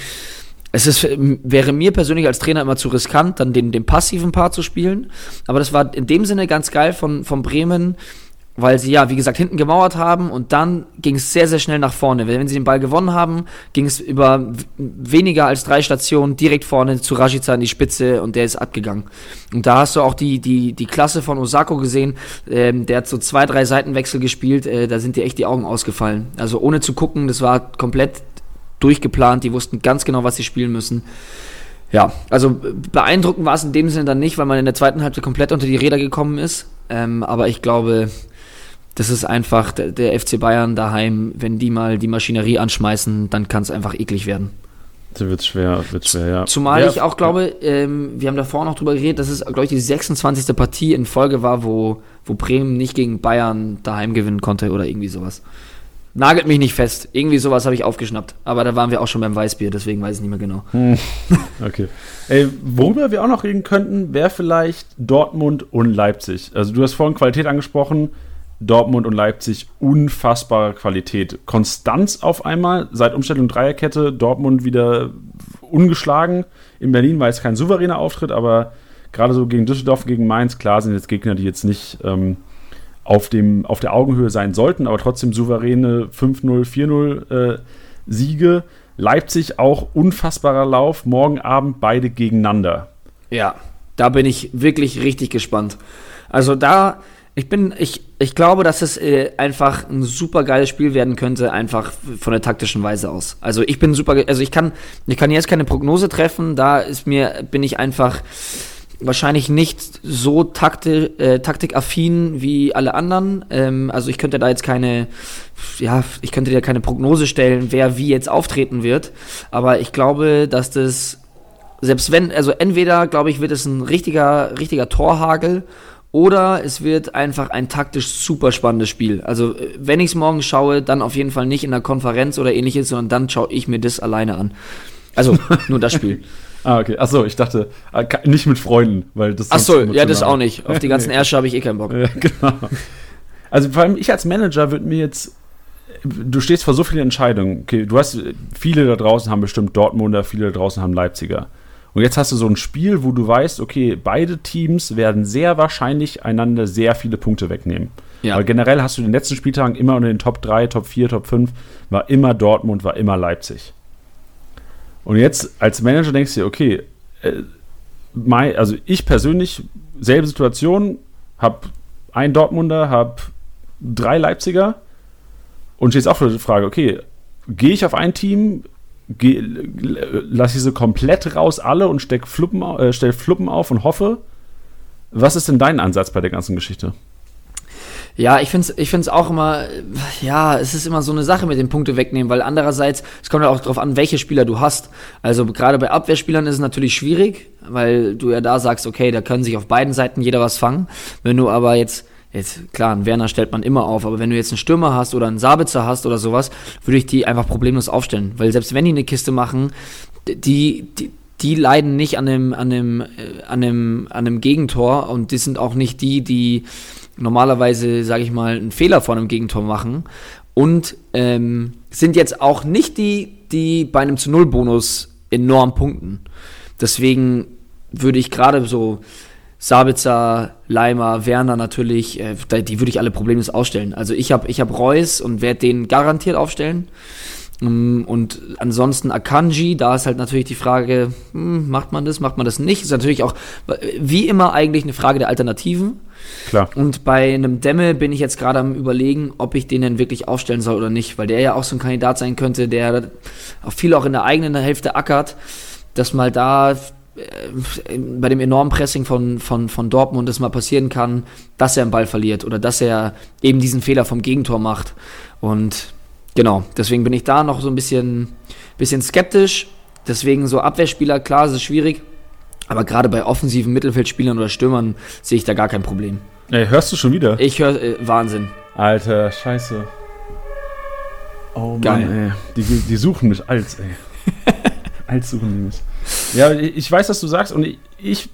es ist, wäre mir persönlich als Trainer immer zu riskant, dann den, den passiven Part zu spielen. Aber das war in dem Sinne ganz geil von, von Bremen, weil sie ja, wie gesagt, hinten gemauert haben und dann ging es sehr, sehr schnell nach vorne. Wenn sie den Ball gewonnen haben, ging es über weniger als drei Stationen direkt vorne zu Rashica in die Spitze und der ist abgegangen. Und da hast du auch die, die, die Klasse von Osako gesehen, ähm, der hat so zwei, drei Seitenwechsel gespielt, äh, da sind dir echt die Augen ausgefallen. Also ohne zu gucken, das war komplett durchgeplant, die wussten ganz genau, was sie spielen müssen. Ja, also beeindruckend war es in dem Sinne dann nicht, weil man in der zweiten Halbzeit komplett unter die Räder gekommen ist. Ähm, aber ich glaube, das ist einfach der, der, FC Bayern daheim, wenn die mal die Maschinerie anschmeißen, dann kann es einfach eklig werden. Das wird schwer, wird schwer, ja. Zumal ja, ich auch glaube, ähm, wir haben davor noch drüber geredet, dass es, glaube ich, die 26. Partie in Folge war, wo, wo Bremen nicht gegen Bayern daheim gewinnen konnte oder irgendwie sowas. Nagelt mich nicht fest. Irgendwie sowas habe ich aufgeschnappt. Aber da waren wir auch schon beim Weißbier, deswegen weiß ich nicht mehr genau. Hm. Okay. Ey, worüber wir auch noch reden könnten, wäre vielleicht Dortmund und Leipzig. Also du hast vorhin Qualität angesprochen. Dortmund und Leipzig unfassbare Qualität. Konstanz auf einmal, seit Umstellung Dreierkette, Dortmund wieder ungeschlagen. In Berlin war es kein souveräner Auftritt, aber gerade so gegen Düsseldorf, gegen Mainz, klar sind jetzt Gegner, die jetzt nicht ähm, auf, dem, auf der Augenhöhe sein sollten, aber trotzdem souveräne 5-0, 4-0 äh, Siege. Leipzig auch unfassbarer Lauf. Morgen Abend beide gegeneinander. Ja, da bin ich wirklich richtig gespannt. Also da, ich bin, ich, ich glaube, dass es äh, einfach ein super geiles Spiel werden könnte, einfach von der taktischen Weise aus. Also ich bin super, also ich kann, ich kann jetzt keine Prognose treffen, da ist mir, bin ich einfach wahrscheinlich nicht so takti äh, taktikaffin wie alle anderen. Ähm, also ich könnte da jetzt keine, ja, ich könnte dir keine Prognose stellen, wer wie jetzt auftreten wird. Aber ich glaube, dass das, selbst wenn, also entweder, glaube ich, wird es ein richtiger, richtiger Torhagel oder es wird einfach ein taktisch super spannendes Spiel. Also, wenn ich es morgen schaue, dann auf jeden Fall nicht in der Konferenz oder ähnliches, sondern dann schaue ich mir das alleine an. Also, nur das Spiel. Ah, okay. Achso, ich dachte, äh, nicht mit Freunden, weil das. Achso, ja, das auch nicht. Auf die ganzen Ärsche habe ich eh keinen Bock. Ja, genau. Also vor allem ich als Manager würde mir jetzt. Du stehst vor so vielen Entscheidungen. Okay, du hast viele da draußen haben bestimmt Dortmunder, viele da draußen haben Leipziger. Und jetzt hast du so ein Spiel, wo du weißt, okay, beide Teams werden sehr wahrscheinlich einander sehr viele Punkte wegnehmen. Ja. Weil generell hast du in den letzten Spieltagen immer unter den Top 3, Top 4, Top 5 war immer Dortmund, war immer Leipzig. Und jetzt als Manager denkst du dir, okay, äh, mein, also ich persönlich, selbe Situation, habe einen Dortmunder, habe drei Leipziger und stehst auch vor der Frage, okay, gehe ich auf ein Team, lasse ich sie komplett raus, alle und steck Fluppen, äh, stell Fluppen auf und hoffe. Was ist denn dein Ansatz bei der ganzen Geschichte? Ja, ich finde es ich find's auch immer, ja, es ist immer so eine Sache mit den Punkte wegnehmen, weil andererseits, es kommt ja auch darauf an, welche Spieler du hast. Also gerade bei Abwehrspielern ist es natürlich schwierig, weil du ja da sagst, okay, da können sich auf beiden Seiten jeder was fangen. Wenn du aber jetzt Jetzt, klar, einen Werner stellt man immer auf, aber wenn du jetzt einen Stürmer hast oder einen Sabitzer hast oder sowas, würde ich die einfach problemlos aufstellen. Weil selbst wenn die eine Kiste machen, die, die, die leiden nicht an dem, an dem, äh, an dem, an dem Gegentor und die sind auch nicht die, die normalerweise, sage ich mal, einen Fehler vor einem Gegentor machen und ähm, sind jetzt auch nicht die, die bei einem zu Null Bonus enorm punkten. Deswegen würde ich gerade so Sabitzer, Leimer, Werner natürlich, äh, die würde ich alle problemlos ausstellen. Also ich habe ich hab Reus und werde den garantiert aufstellen. Ähm, und ansonsten Akanji, da ist halt natürlich die Frage, hm, macht man das, macht man das nicht? Ist natürlich auch wie immer eigentlich eine Frage der Alternativen. Klar. Und bei einem Dämme bin ich jetzt gerade am überlegen, ob ich den denn wirklich aufstellen soll oder nicht, weil der ja auch so ein Kandidat sein könnte, der auch viel auch in der eigenen Hälfte ackert, dass mal da äh, bei dem enormen Pressing von, von, von Dortmund es mal passieren kann, dass er einen Ball verliert oder dass er eben diesen Fehler vom Gegentor macht. Und genau, deswegen bin ich da noch so ein bisschen, bisschen skeptisch. Deswegen so Abwehrspieler, klar, es ist schwierig. Aber gerade bei offensiven Mittelfeldspielern oder Stürmern sehe ich da gar kein Problem. Ey, hörst du schon wieder? Ich höre äh, Wahnsinn. Alter, scheiße. Oh Geil. Mann, ey. Die, die suchen mich als, ey. als suchen die mich. Ja, ich weiß, was du sagst und ich,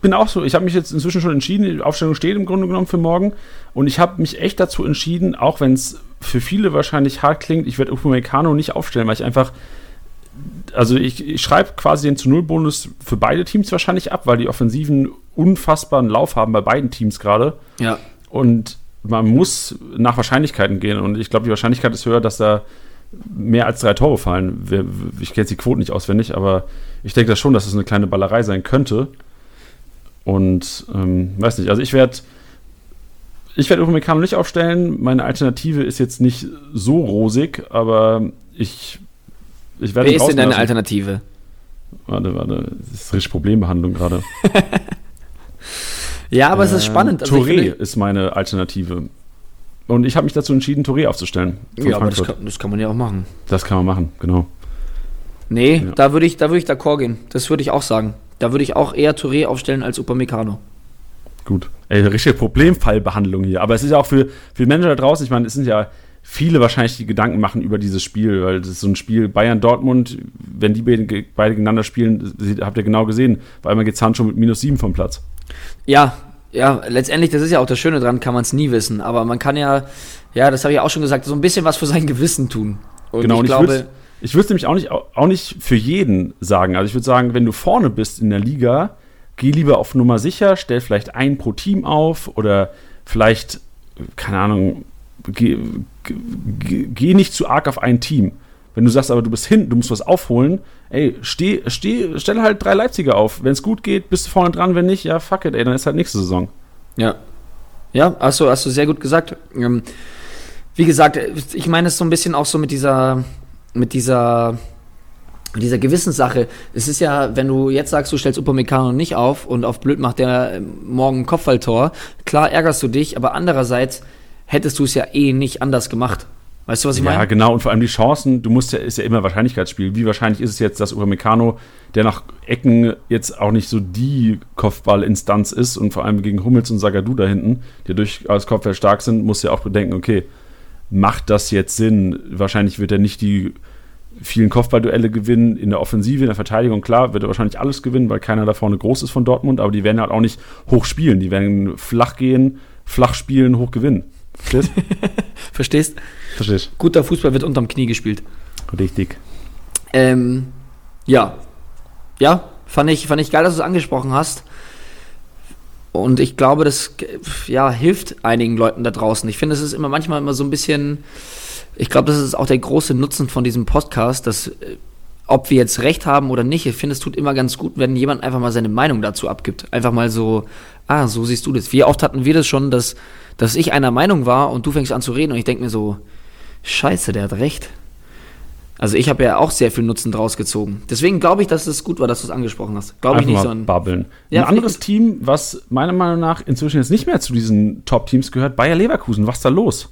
bin auch so. Ich habe mich jetzt inzwischen schon entschieden. Die Aufstellung steht im Grunde genommen für morgen und ich habe mich echt dazu entschieden, auch wenn es für viele wahrscheinlich hart klingt, ich werde Upamecano nicht aufstellen, weil ich einfach also ich, ich schreibe quasi den zu Null Bonus für beide Teams wahrscheinlich ab, weil die Offensiven unfassbaren Lauf haben bei beiden Teams gerade. Ja. Und man muss nach Wahrscheinlichkeiten gehen und ich glaube, die Wahrscheinlichkeit ist höher, dass da mehr als drei Tore fallen. Ich kenne jetzt die Quoten nicht auswendig, aber ich denke das schon, dass es eine kleine Ballerei sein könnte. Und ähm, weiß nicht, also ich werde ich werde Upamecano nicht aufstellen. Meine Alternative ist jetzt nicht so rosig, aber ich, ich werde Wer ist denn deine Alternative? Warte, warte, das ist richtig Problembehandlung gerade. ja, aber äh, es ist ähm, spannend. Also Touré ist meine Alternative. Und ich habe mich dazu entschieden, Touré aufzustellen. Ja, aber das kann, das kann, man ja auch machen. Das kann man machen, genau. Nee, ja. da würde ich, da würd ich d'accord gehen. Das würde ich auch sagen. Da würde ich auch eher Touré aufstellen als Upamecano. Gut. Ey, richtige Problemfallbehandlung hier. Aber es ist ja auch für, für Manager da draußen, ich meine, es sind ja viele wahrscheinlich, die Gedanken machen über dieses Spiel, weil das ist so ein Spiel Bayern-Dortmund, wenn die beide, beide gegeneinander spielen, habt ihr genau gesehen, weil einmal geht Sancho mit minus sieben vom Platz. Ja, ja, letztendlich, das ist ja auch das Schöne dran, kann man es nie wissen. Aber man kann ja, ja, das habe ich auch schon gesagt, so ein bisschen was für sein Gewissen tun. Und genau, ich und glaube. Ich würde es nämlich auch nicht, auch nicht für jeden sagen. Also ich würde sagen, wenn du vorne bist in der Liga, geh lieber auf Nummer sicher, stell vielleicht einen pro Team auf oder vielleicht, keine Ahnung, geh, geh, geh nicht zu arg auf ein Team. Wenn du sagst, aber du bist hinten, du musst was aufholen, ey, steh, steh, stell halt drei Leipziger auf. Wenn es gut geht, bist du vorne dran, wenn nicht, ja, fuck it, ey, dann ist halt nächste Saison. Ja. Ja, hast du, hast du sehr gut gesagt. Ähm, wie gesagt, ich meine es so ein bisschen auch so mit dieser, mit dieser, mit dieser Gewissenssache. Es ist ja, wenn du jetzt sagst, du stellst Upamecano nicht auf und auf blöd macht der morgen ein Kopfballtor, klar ärgerst du dich, aber andererseits hättest du es ja eh nicht anders gemacht. Weißt du, was ich meine? Ja, genau. Und vor allem die Chancen, du musst ja, ist ja immer Wahrscheinlichkeitsspiel. Wie wahrscheinlich ist es jetzt, dass Upamecano, der nach Ecken jetzt auch nicht so die Kopfballinstanz ist und vor allem gegen Hummels und Sagadu da hinten, die durchaus Kopfball stark sind, muss ja auch bedenken, okay, macht das jetzt Sinn? Wahrscheinlich wird er nicht die vielen Kopfballduelle gewinnen in der Offensive, in der Verteidigung. Klar, wird er wahrscheinlich alles gewinnen, weil keiner da vorne groß ist von Dortmund, aber die werden halt auch nicht hoch spielen. Die werden flach gehen, flach spielen, hoch gewinnen. Verstehst? Verstehst? Verstehst. Guter Fußball wird unterm Knie gespielt. Richtig. Ähm, ja. Ja, fand ich, fand ich geil, dass du es angesprochen hast. Und ich glaube, das ja, hilft einigen Leuten da draußen. Ich finde, es ist immer manchmal immer so ein bisschen. Ich glaube, das ist auch der große Nutzen von diesem Podcast, dass äh, ob wir jetzt recht haben oder nicht, ich finde, es tut immer ganz gut, wenn jemand einfach mal seine Meinung dazu abgibt. Einfach mal so, ah, so siehst du das. Wie oft hatten wir das schon, dass, dass ich einer Meinung war und du fängst an zu reden und ich denke mir so, scheiße, der hat recht. Also ich habe ja auch sehr viel Nutzen draus gezogen. Deswegen glaube ich, dass es gut war, dass du es angesprochen hast. Glaube ich nicht so ein babbeln. Ja, ein anderes Team, was meiner Meinung nach inzwischen jetzt nicht mehr zu diesen Top-Teams gehört, Bayer Leverkusen. Was ist da los?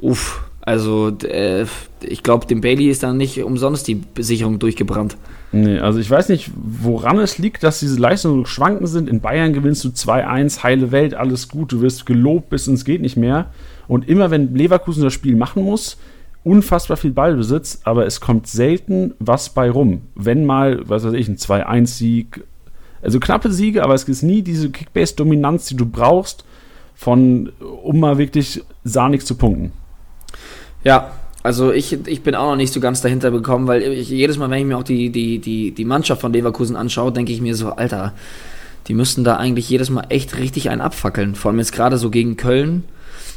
Uff, also äh, ich glaube, dem Bailey ist da nicht umsonst die Sicherung durchgebrannt. Nee, also ich weiß nicht, woran es liegt, dass diese Leistungen schwanken sind. In Bayern gewinnst du 2-1, heile Welt, alles gut, du wirst gelobt bis ins geht nicht mehr. Und immer wenn Leverkusen das Spiel machen muss, unfassbar viel Ballbesitz, aber es kommt selten was bei rum. Wenn mal, was weiß ich, ein 2-1-Sieg, also knappe Siege, aber es ist nie diese Kickbase-Dominanz, die du brauchst, von, um mal wirklich sahnig zu punkten. Ja, also ich, ich bin auch noch nicht so ganz dahinter bekommen, weil ich, jedes Mal, wenn ich mir auch die, die, die, die Mannschaft von Leverkusen anschaue, denke ich mir so, Alter, die müssten da eigentlich jedes Mal echt richtig einen abfackeln. Vor allem jetzt gerade so gegen Köln.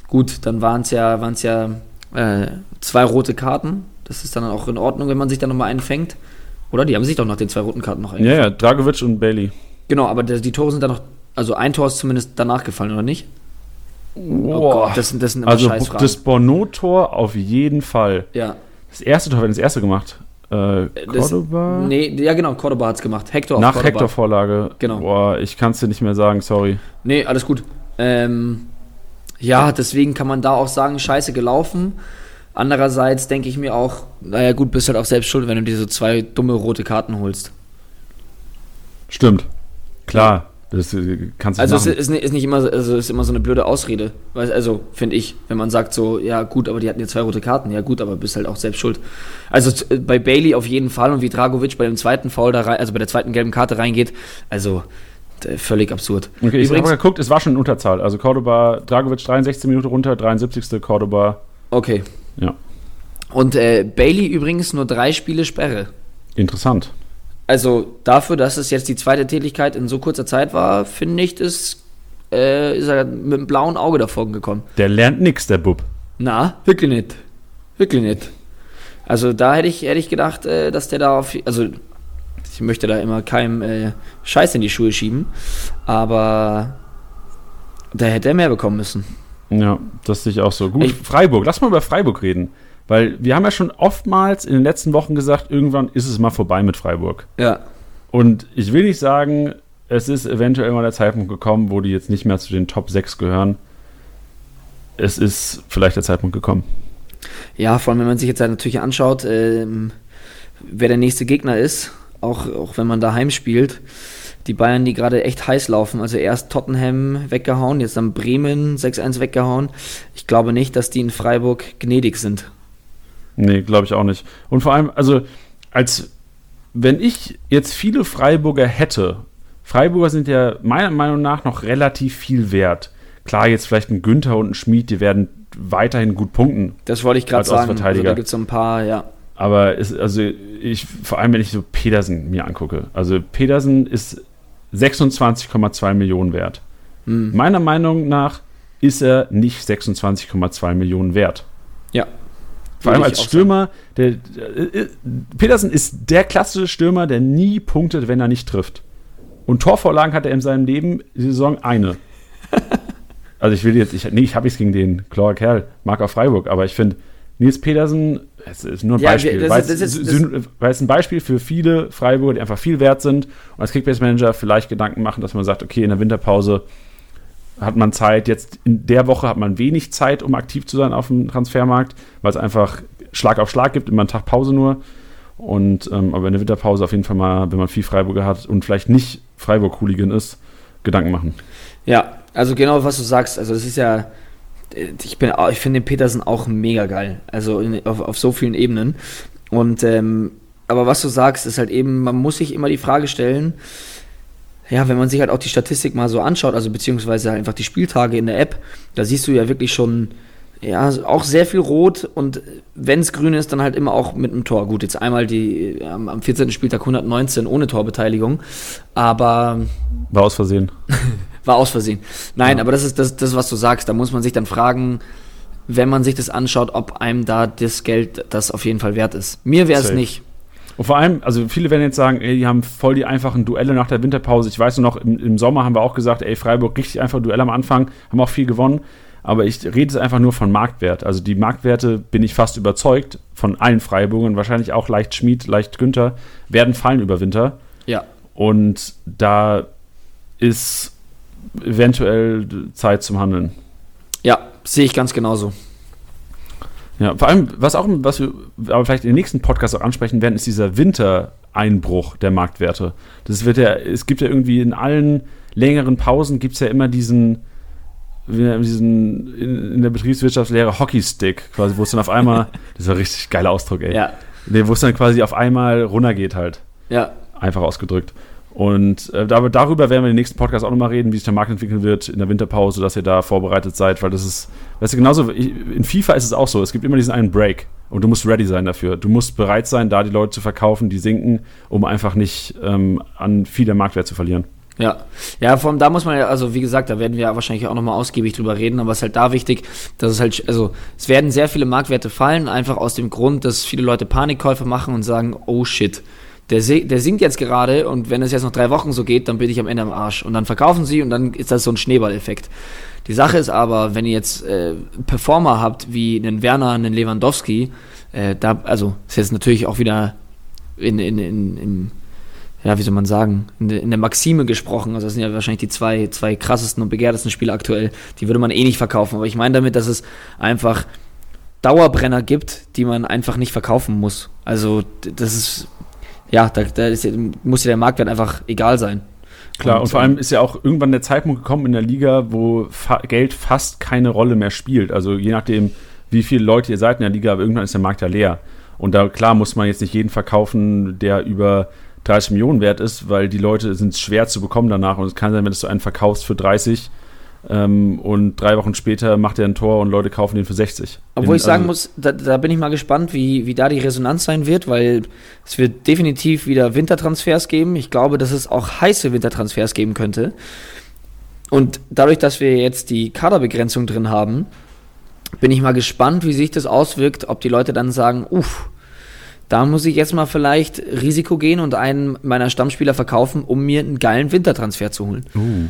Gut, dann waren es ja, waren's ja äh, zwei rote Karten. Das ist dann auch in Ordnung, wenn man sich dann nochmal einen fängt. Oder? Die haben sich doch nach den zwei roten Karten noch eingefangen. Ja, ja, Dragovic und Bailey. Genau, aber die Tore sind dann noch, also ein Tor ist zumindest danach gefallen, oder nicht? Oh Gott, das, das sind immer Also das Bono-Tor auf jeden Fall. Ja. Das erste Tor, wenn das erste gemacht. Äh, Cordoba? Das, nee, ja genau, Cordoba hat es gemacht. Hector Nach Hector-Vorlage. Genau. Boah, ich kann es dir nicht mehr sagen, sorry. Nee, alles gut. Ähm, ja, deswegen kann man da auch sagen, scheiße gelaufen. Andererseits denke ich mir auch, naja gut, bist halt auch selbst schuld, wenn du dir so zwei dumme rote Karten holst. Stimmt. Klar. Das äh, kannst du Also machen. es ist, ist, nicht immer, also ist immer so eine blöde Ausrede. Also, finde ich, wenn man sagt so, ja gut, aber die hatten ja zwei rote Karten, ja gut, aber bist halt auch selbst schuld. Also äh, bei Bailey auf jeden Fall und wie Dragovic bei dem zweiten Foul da rein, also bei der zweiten gelben Karte reingeht, also völlig absurd. Okay, ich habe geguckt, es war schon in Unterzahl. Also Cordoba, Dragovic 63 Minuten runter, 73. Cordoba. Okay. Ja. Und äh, Bailey übrigens nur drei Spiele Sperre. Interessant. Also dafür, dass es jetzt die zweite Tätigkeit in so kurzer Zeit war, finde ich, das, äh, ist er mit einem blauen Auge davon gekommen. Der lernt nichts, der Bub. Na, wirklich nicht. Wirklich nicht. Also da hätte ich, hätte ich gedacht, äh, dass der da auf. Also ich möchte da immer keinem äh, Scheiß in die Schuhe schieben, aber da hätte er mehr bekommen müssen. Ja, das sehe ich auch so. Gut, ich, Freiburg, lass mal über Freiburg reden. Weil wir haben ja schon oftmals in den letzten Wochen gesagt, irgendwann ist es mal vorbei mit Freiburg. Ja. Und ich will nicht sagen, es ist eventuell mal der Zeitpunkt gekommen, wo die jetzt nicht mehr zu den Top 6 gehören. Es ist vielleicht der Zeitpunkt gekommen. Ja, vor allem, wenn man sich jetzt halt natürlich anschaut, ähm, wer der nächste Gegner ist, auch, auch wenn man daheim spielt. Die Bayern, die gerade echt heiß laufen. Also erst Tottenham weggehauen, jetzt dann Bremen 6-1 weggehauen. Ich glaube nicht, dass die in Freiburg gnädig sind. Nee, glaube ich auch nicht. Und vor allem, also, als wenn ich jetzt viele Freiburger hätte, Freiburger sind ja meiner Meinung nach noch relativ viel wert. Klar, jetzt vielleicht ein Günther und ein Schmied, die werden weiterhin gut punkten. Das wollte ich gerade sagen. Also, da gibt es so ein paar, ja. Aber ist, also ich, vor allem wenn ich so Pedersen mir angucke. Also Pedersen ist 26,2 Millionen wert. Hm. Meiner Meinung nach ist er nicht 26,2 Millionen wert. Ja, vor allem als Stürmer, der, der, äh, Petersen ist der klassische Stürmer, der nie punktet, wenn er nicht trifft. Und Torvorlagen hat er in seinem Leben die Saison eine. also ich will jetzt, ich, nee, ich habe nichts gegen den Chlor Kerl, mag Freiburg, aber ich finde, Nils Petersen, es ist nur ein ja, Beispiel, weil, es, weil es ein Beispiel für viele Freiburger, die einfach viel wert sind und als Kickbase-Manager vielleicht Gedanken machen, dass man sagt, okay, in der Winterpause hat man Zeit. Jetzt in der Woche hat man wenig Zeit, um aktiv zu sein auf dem Transfermarkt, weil es einfach Schlag auf Schlag gibt, immer einen Tag Pause nur. Und ähm, aber in der Winterpause auf jeden Fall mal, wenn man viel Freiburger hat und vielleicht nicht Freiburg-Hooligan ist, Gedanken machen. Ja, also genau was du sagst. Also das ist ja, ich bin, ich finde den Petersen auch mega geil. Also in, auf, auf so vielen Ebenen. Und ähm, aber was du sagst, ist halt eben, man muss sich immer die Frage stellen, ja, wenn man sich halt auch die Statistik mal so anschaut, also beziehungsweise einfach die Spieltage in der App, da siehst du ja wirklich schon, ja, auch sehr viel Rot und wenn es grün ist, dann halt immer auch mit einem Tor. Gut, jetzt einmal die am 14. Spieltag 119 ohne Torbeteiligung, aber. War aus Versehen. war aus Versehen. Nein, ja. aber das ist das, das, was du sagst. Da muss man sich dann fragen, wenn man sich das anschaut, ob einem da das Geld das auf jeden Fall wert ist. Mir wäre es nicht. Und vor allem, also viele werden jetzt sagen, ey, die haben voll die einfachen Duelle nach der Winterpause. Ich weiß nur noch, im, im Sommer haben wir auch gesagt, ey, Freiburg richtig einfach Duelle am Anfang, haben auch viel gewonnen. Aber ich rede jetzt einfach nur von Marktwert. Also die Marktwerte, bin ich fast überzeugt, von allen Freiburgern, wahrscheinlich auch leicht Schmied, leicht Günther, werden fallen über Winter. Ja. Und da ist eventuell Zeit zum Handeln. Ja, sehe ich ganz genauso. Ja, vor allem, was auch, was wir aber vielleicht in den nächsten Podcast auch ansprechen werden, ist dieser Wintereinbruch der Marktwerte. Das wird ja, es gibt ja irgendwie in allen längeren Pausen gibt es ja immer diesen, diesen in, in der Betriebswirtschaftslehre Hockeystick, quasi, wo es dann auf einmal, das ist ein richtig geiler Ausdruck, ey. Ja. Wo es dann quasi auf einmal runtergeht halt. Ja. Einfach ausgedrückt. Und äh, darüber werden wir in den nächsten Podcast auch nochmal reden, wie sich der Markt entwickeln wird in der Winterpause, dass ihr da vorbereitet seid, weil das ist, weißt du, genauso, in FIFA ist es auch so, es gibt immer diesen einen Break und du musst ready sein dafür. Du musst bereit sein, da die Leute zu verkaufen, die sinken, um einfach nicht ähm, an viel der Marktwert zu verlieren. Ja, ja, vor allem da muss man ja, also wie gesagt, da werden wir ja wahrscheinlich auch nochmal ausgiebig drüber reden, aber es ist halt da wichtig, dass es halt, also es werden sehr viele Marktwerte fallen, einfach aus dem Grund, dass viele Leute Panikkäufe machen und sagen, oh shit, der, der singt jetzt gerade und wenn es jetzt noch drei Wochen so geht, dann bin ich am Ende am Arsch. Und dann verkaufen sie und dann ist das so ein Schneeballeffekt. Die Sache ist aber, wenn ihr jetzt äh, Performer habt wie einen Werner, einen Lewandowski, äh, da, also ist jetzt natürlich auch wieder in, in, in, in ja, wie soll man sagen, in, in, der Maxime gesprochen. Also das sind ja wahrscheinlich die zwei, zwei krassesten und begehrtesten Spiele aktuell. Die würde man eh nicht verkaufen. Aber ich meine damit, dass es einfach Dauerbrenner gibt, die man einfach nicht verkaufen muss. Also das ist ja, da, da ist, muss ja der Marktwert einfach egal sein. Klar, und, und vor allem ist ja auch irgendwann der Zeitpunkt gekommen in der Liga, wo fa Geld fast keine Rolle mehr spielt. Also je nachdem, wie viele Leute ihr seid in der Liga, aber irgendwann ist der Markt ja leer. Und da, klar, muss man jetzt nicht jeden verkaufen, der über 30 Millionen wert ist, weil die Leute sind schwer zu bekommen danach. Und es kann sein, wenn du einen verkaufst für 30, ähm, und drei Wochen später macht er ein Tor und Leute kaufen den für 60. Obwohl In, ich sagen also, muss, da, da, bin ich mal gespannt, wie, wie da die Resonanz sein wird, weil es wird definitiv wieder Wintertransfers geben. Ich glaube, dass es auch heiße Wintertransfers geben könnte. Und dadurch, dass wir jetzt die Kaderbegrenzung drin haben, bin ich mal gespannt, wie sich das auswirkt, ob die Leute dann sagen, uff, da muss ich jetzt mal vielleicht Risiko gehen und einen meiner Stammspieler verkaufen, um mir einen geilen Wintertransfer zu holen. Uh.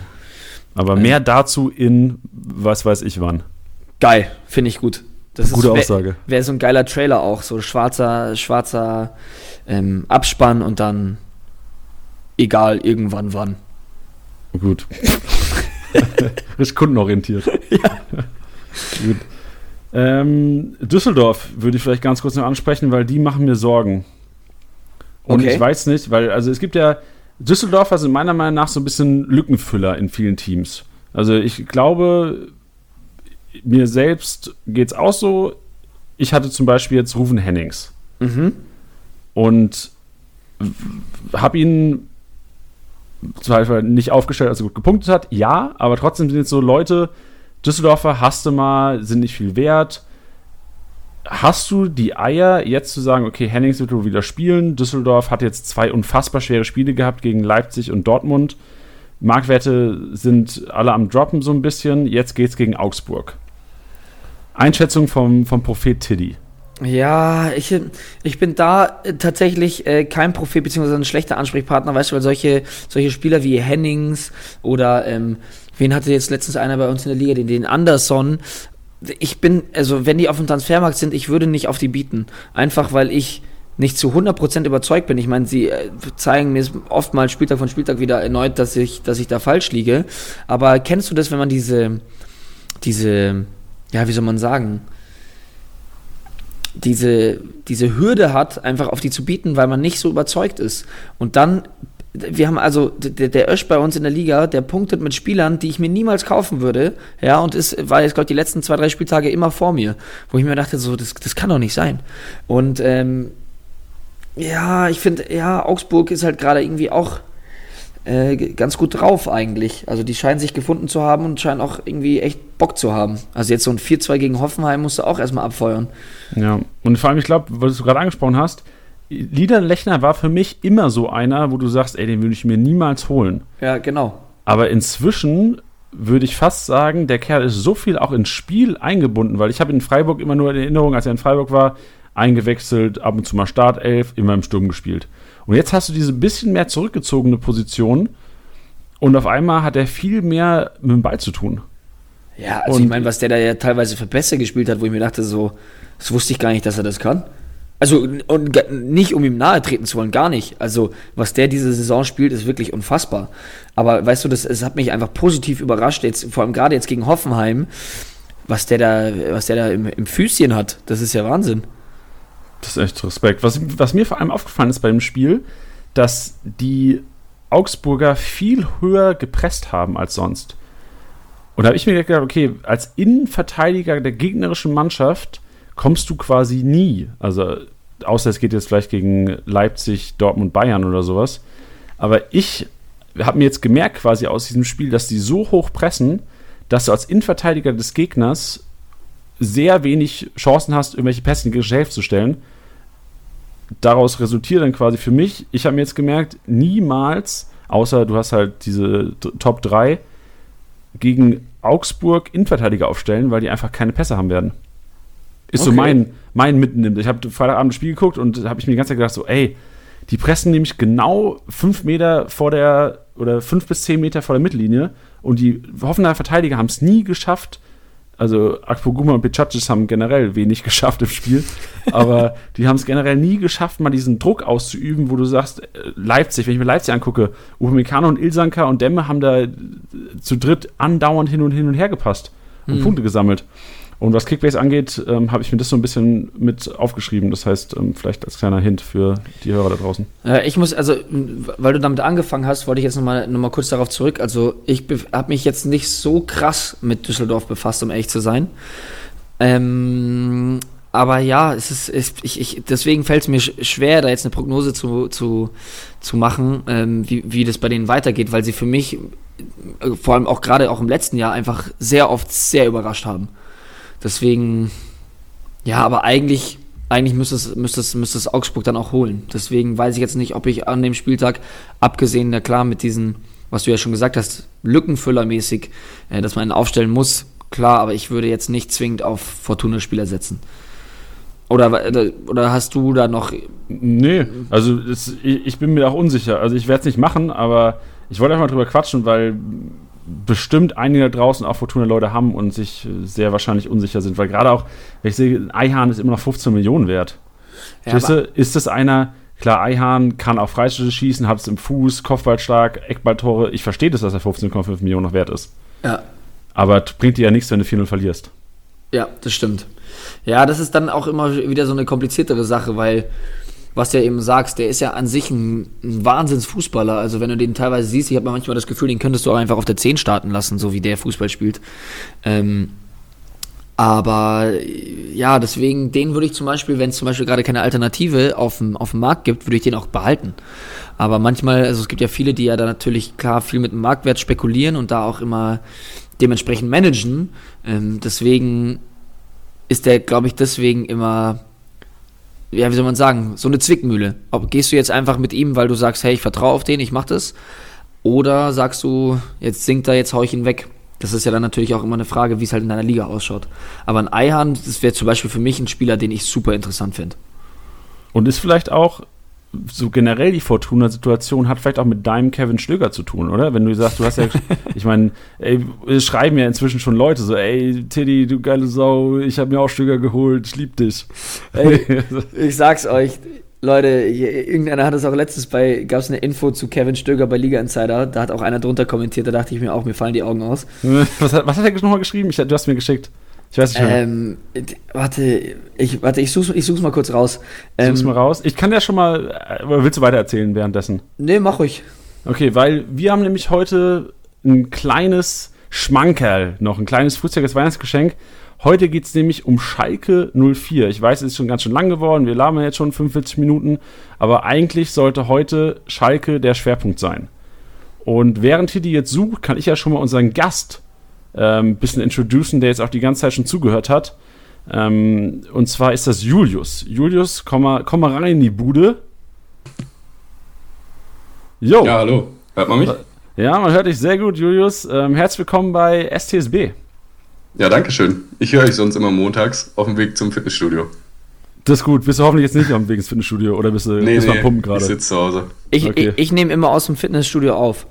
Aber mehr dazu in was weiß ich wann. Geil, finde ich gut. Das Gute ist, Aussage. Wäre wär so ein geiler Trailer auch, so schwarzer, schwarzer ähm, Abspann und dann egal, irgendwann wann. Gut. Richtig kundenorientiert. Ja. Gut. Ähm, Düsseldorf würde ich vielleicht ganz kurz noch ansprechen, weil die machen mir Sorgen. Und okay. ich weiß nicht, weil, also es gibt ja, Düsseldorfer sind meiner Meinung nach so ein bisschen Lückenfüller in vielen Teams. Also ich glaube, mir selbst geht es auch so. Ich hatte zum Beispiel jetzt Ruven Hennings. Mhm. Und habe ihn zwar nicht aufgestellt, als er gut gepunktet hat, ja, aber trotzdem sind jetzt so Leute, Düsseldorfer hast du mal, sind nicht viel wert hast du die Eier, jetzt zu sagen, okay, Hennings wird wohl wieder spielen. Düsseldorf hat jetzt zwei unfassbar schwere Spiele gehabt gegen Leipzig und Dortmund. Marktwerte sind alle am Droppen so ein bisschen. Jetzt geht's gegen Augsburg. Einschätzung vom, vom Prophet Tiddy. Ja, ich, ich bin da tatsächlich äh, kein Prophet beziehungsweise ein schlechter Ansprechpartner, weißt du, weil solche, solche Spieler wie Hennings oder ähm, wen hatte jetzt letztens einer bei uns in der Liga, den, den Anderson ich bin, also wenn die auf dem Transfermarkt sind, ich würde nicht auf die bieten. Einfach weil ich nicht zu 100% überzeugt bin. Ich meine, sie äh, zeigen mir oftmals Spieltag von Spieltag wieder erneut, dass ich, dass ich da falsch liege. Aber kennst du das, wenn man diese, diese, ja, wie soll man sagen, diese, diese Hürde hat, einfach auf die zu bieten, weil man nicht so überzeugt ist. Und dann wir haben also, der, der Ösch bei uns in der Liga, der punktet mit Spielern, die ich mir niemals kaufen würde, ja, und ist, war jetzt, glaube die letzten zwei, drei Spieltage immer vor mir, wo ich mir dachte, so, das, das kann doch nicht sein. Und, ähm, ja, ich finde, ja, Augsburg ist halt gerade irgendwie auch äh, ganz gut drauf eigentlich. Also die scheinen sich gefunden zu haben und scheinen auch irgendwie echt Bock zu haben. Also jetzt so ein 4-2 gegen Hoffenheim musst du auch erstmal abfeuern. Ja, und vor allem, ich glaube, was du gerade angesprochen hast, Lechner war für mich immer so einer, wo du sagst, ey, den würde ich mir niemals holen. Ja, genau. Aber inzwischen würde ich fast sagen, der Kerl ist so viel auch ins Spiel eingebunden, weil ich habe in Freiburg immer nur in Erinnerung, als er in Freiburg war, eingewechselt, ab und zu mal Startelf, immer im Sturm gespielt. Und jetzt hast du diese bisschen mehr zurückgezogene Position und auf einmal hat er viel mehr mit dem Ball zu tun. Ja, also und ich meine, was der da ja teilweise für Pässe gespielt hat, wo ich mir dachte, so, das wusste ich gar nicht, dass er das kann. Also und nicht, um ihm nahe treten zu wollen, gar nicht. Also was der diese Saison spielt, ist wirklich unfassbar. Aber weißt du, das, es hat mich einfach positiv überrascht, jetzt, vor allem gerade jetzt gegen Hoffenheim, was der da, was der da im, im Füßchen hat. Das ist ja Wahnsinn. Das ist echt Respekt. Was, was mir vor allem aufgefallen ist bei dem Spiel, dass die Augsburger viel höher gepresst haben als sonst. Und da habe ich mir gedacht, okay, als Innenverteidiger der gegnerischen Mannschaft kommst du quasi nie. Also, außer es geht jetzt vielleicht gegen Leipzig, Dortmund, Bayern oder sowas. Aber ich habe mir jetzt gemerkt quasi aus diesem Spiel, dass die so hoch pressen, dass du als Innenverteidiger des Gegners sehr wenig Chancen hast, irgendwelche Pässe in die Hälfte zu stellen. Daraus resultiert dann quasi für mich, ich habe mir jetzt gemerkt, niemals, außer du hast halt diese Top 3, gegen Augsburg Innenverteidiger aufstellen, weil die einfach keine Pässe haben werden. Ist okay. so mein, mein Mitnimmt. Ich habe Freitagabend das Spiel geguckt und habe ich mir die ganze Zeit gedacht, so, ey, die pressen nämlich genau fünf Meter vor der oder fünf bis zehn Meter vor der Mittellinie und die Hoffenheimer Verteidiger haben es nie geschafft. Also Akpoguma und Pichacis haben generell wenig geschafft im Spiel, aber die haben es generell nie geschafft, mal diesen Druck auszuüben, wo du sagst, äh, Leipzig, wenn ich mir Leipzig angucke, Upamecano und Ilsanka und Demme haben da zu dritt andauernd hin und hin und her gepasst und mhm. Punkte gesammelt. Und was Kickbase angeht, ähm, habe ich mir das so ein bisschen mit aufgeschrieben. Das heißt, ähm, vielleicht als kleiner Hint für die Hörer da draußen. Äh, ich muss, also, weil du damit angefangen hast, wollte ich jetzt nochmal noch mal kurz darauf zurück. Also, ich habe mich jetzt nicht so krass mit Düsseldorf befasst, um ehrlich zu sein. Ähm, aber ja, es ist, es, ich, ich, deswegen fällt es mir schwer, da jetzt eine Prognose zu, zu, zu machen, ähm, wie, wie das bei denen weitergeht, weil sie für mich, äh, vor allem auch gerade auch im letzten Jahr, einfach sehr oft sehr überrascht haben. Deswegen, ja, aber eigentlich, eigentlich müsste es, müsste, es, müsste es Augsburg dann auch holen. Deswegen weiß ich jetzt nicht, ob ich an dem Spieltag, abgesehen, na klar, mit diesen, was du ja schon gesagt hast, Lückenfüllermäßig, äh, dass man ihn aufstellen muss, klar, aber ich würde jetzt nicht zwingend auf Fortuna-Spieler setzen. Oder, äh, oder hast du da noch. Nee, also es, ich bin mir auch unsicher. Also ich werde es nicht machen, aber ich wollte einfach mal drüber quatschen, weil bestimmt einige da draußen auch Fortuna-Leute haben und sich sehr wahrscheinlich unsicher sind. Weil gerade auch, wenn ich sehe, Eihahn ist immer noch 15 Millionen wert. Ja, ist das einer, klar, Eihahn kann auch Freistöße schießen, hat es im Fuß, Kopfballstark, Eckballtore. Ich verstehe das, dass er 15,5 Millionen noch wert ist. Ja. Aber bringt dir ja nichts, wenn du 4-0 verlierst. Ja, das stimmt. Ja, das ist dann auch immer wieder so eine kompliziertere Sache, weil was du ja eben sagst, der ist ja an sich ein, ein Wahnsinnsfußballer. Also wenn du den teilweise siehst, ich habe manchmal das Gefühl, den könntest du auch einfach auf der 10 starten lassen, so wie der Fußball spielt. Ähm, aber ja, deswegen, den würde ich zum Beispiel, wenn es zum Beispiel gerade keine Alternative auf dem, auf dem Markt gibt, würde ich den auch behalten. Aber manchmal, also es gibt ja viele, die ja da natürlich klar viel mit dem Marktwert spekulieren und da auch immer dementsprechend managen. Ähm, deswegen ist der, glaube ich, deswegen immer ja, wie soll man sagen, so eine Zwickmühle. Ob gehst du jetzt einfach mit ihm, weil du sagst, hey, ich vertraue auf den, ich mach das, oder sagst du, jetzt sinkt er, jetzt hau ich ihn weg. Das ist ja dann natürlich auch immer eine Frage, wie es halt in deiner Liga ausschaut. Aber ein Eihahn, das wäre zum Beispiel für mich ein Spieler, den ich super interessant finde. Und ist vielleicht auch so generell die Fortuna-Situation hat vielleicht auch mit deinem Kevin Stöger zu tun, oder? Wenn du sagst, du hast ja, ich meine, es schreiben ja inzwischen schon Leute so, ey, Teddy, du geile Sau, ich habe mir auch Stöger geholt, ich lieb dich. Ey, ich sag's euch, Leute, irgendeiner hat es auch letztens bei, gab es eine Info zu Kevin Stöger bei Liga Insider, da hat auch einer drunter kommentiert, da dachte ich mir auch, mir fallen die Augen aus. Was hat, was hat er nochmal geschrieben? Ich, du hast mir geschickt. Ich weiß nicht mehr. Ähm, warte, ich, warte, ich such's, ich such's mal kurz raus. Ähm, such's mal raus. Ich kann ja schon mal. Äh, willst du weiter erzählen währenddessen? Nee, mach ruhig. Okay, weil wir haben nämlich heute ein kleines Schmankerl noch, ein kleines frühzeitiges Weihnachtsgeschenk. Heute geht es nämlich um Schalke 04. Ich weiß, es ist schon ganz schön lang geworden. Wir labern jetzt schon 45 Minuten. Aber eigentlich sollte heute Schalke der Schwerpunkt sein. Und während Hidi jetzt sucht, kann ich ja schon mal unseren Gast ähm, bisschen introducen, der jetzt auch die ganze Zeit schon zugehört hat. Ähm, und zwar ist das Julius. Julius, komm mal, komm mal rein in die Bude. Jo. Ja, hallo. Hört man mich? Ja, man hört dich sehr gut, Julius. Ähm, herzlich willkommen bei STSB. Ja, danke schön. Ich höre euch sonst immer montags auf dem Weg zum Fitnessstudio. Das ist gut. Bist du hoffentlich jetzt nicht am Weg ins Fitnessstudio oder bist du, nee, bist nee, Pumpen gerade? Ich sitze zu Hause. Ich, okay. ich, ich nehme immer aus dem Fitnessstudio auf.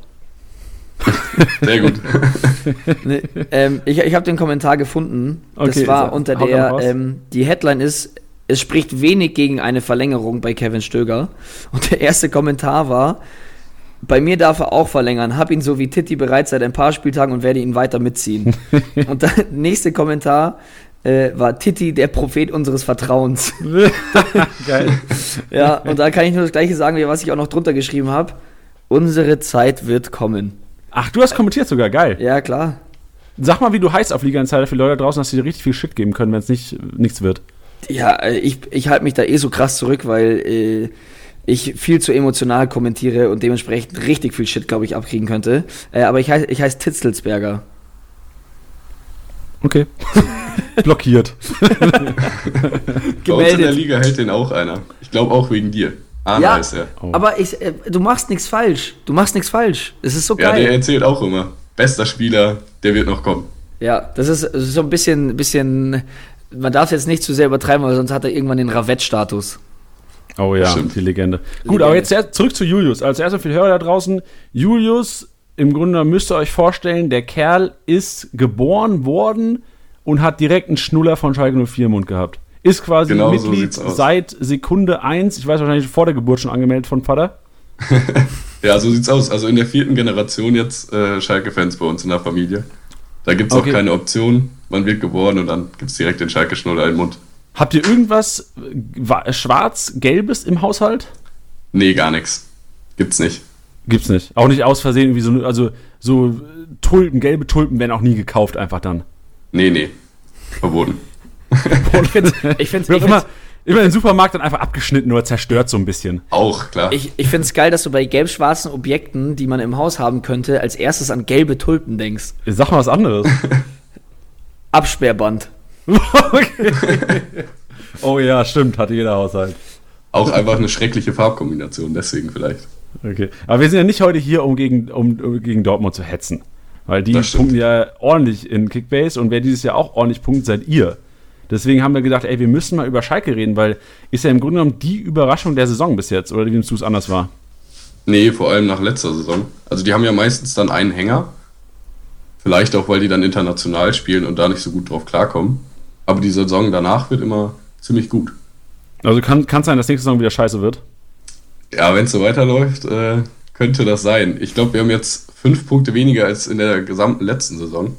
Sehr gut. nee, ähm, ich ich habe den Kommentar gefunden. Das okay, war unter der, ähm, die Headline ist, es spricht wenig gegen eine Verlängerung bei Kevin Stöger. Und der erste Kommentar war, bei mir darf er auch verlängern. Hab ihn so wie Titti bereits seit ein paar Spieltagen und werde ihn weiter mitziehen. und der nächste Kommentar äh, war Titti der Prophet unseres Vertrauens. Geil. ja, und da kann ich nur das gleiche sagen, wie was ich auch noch drunter geschrieben habe. Unsere Zeit wird kommen. Ach, du hast kommentiert sogar, geil. Ja, klar. Sag mal, wie du heißt auf Liga Insider für Leute draußen, dass sie dir richtig viel Shit geben können, wenn es nicht nichts wird. Ja, äh, ich, ich halte mich da eh so krass zurück, weil äh, ich viel zu emotional kommentiere und dementsprechend richtig viel Shit, glaube ich, abkriegen könnte. Äh, aber ich heiße ich heiß Titzelsberger. Okay. Blockiert. Bei uns in der Liga hält den auch einer. Ich glaube auch wegen dir. Arne ja, ist er. Oh. Aber ich, äh, du machst nichts falsch. Du machst nichts falsch. Es ist so geil. Ja, der erzählt auch immer. Bester Spieler, der wird noch kommen. Ja, das ist, so ein bisschen, bisschen. Man darf es jetzt nicht zu sehr übertreiben, weil sonst hat er irgendwann den Ravett-Status. Oh ja, Stimmt. die Legende. Gut, aber jetzt zurück zu Julius. Als erstes für die Hörer da draußen. Julius, im Grunde müsst ihr euch vorstellen, der Kerl ist geboren worden und hat direkt einen Schnuller von Schalke 04 im Mund gehabt. Ist quasi genau Mitglied so seit Sekunde 1, ich weiß wahrscheinlich vor der Geburt schon angemeldet von Vater. ja, so sieht's aus. Also in der vierten Generation jetzt äh, Schalke-Fans bei uns in der Familie. Da gibt es okay. auch keine Option. Man wird geboren und dann gibt es direkt den Schalke-Schnuller im Mund. Habt ihr irgendwas schwarz-gelbes im Haushalt? Nee, gar nichts. Gibt's nicht. Gibt's nicht. Auch nicht aus Versehen irgendwie so, also so Tulpen, gelbe Tulpen werden auch nie gekauft einfach dann. Nee, nee. Verboten. Ich finde ich find's, ich immer, immer den Supermarkt dann einfach abgeschnitten oder zerstört so ein bisschen. Auch, klar. Ich, ich finde es geil, dass du bei gelb-schwarzen Objekten, die man im Haus haben könnte, als erstes an gelbe Tulpen denkst. Sag mal was anderes. Absperrband. oh ja, stimmt, hatte jeder Haushalt. Auch einfach eine schreckliche Farbkombination, deswegen vielleicht. Okay. Aber wir sind ja nicht heute hier, um gegen, um, um gegen Dortmund zu hetzen. Weil die punkten ja ordentlich in Kickbase und wer dieses Jahr auch ordentlich punktet, seid ihr. Deswegen haben wir gedacht, ey, wir müssen mal über Schalke reden, weil ist ja im Grunde genommen die Überraschung der Saison bis jetzt, oder wie du es anders war? Nee, vor allem nach letzter Saison. Also die haben ja meistens dann einen Hänger. Vielleicht auch, weil die dann international spielen und da nicht so gut drauf klarkommen. Aber die Saison danach wird immer ziemlich gut. Also kann es sein, dass nächste Saison wieder scheiße wird? Ja, wenn es so weiterläuft, äh, könnte das sein. Ich glaube, wir haben jetzt fünf Punkte weniger als in der gesamten letzten Saison.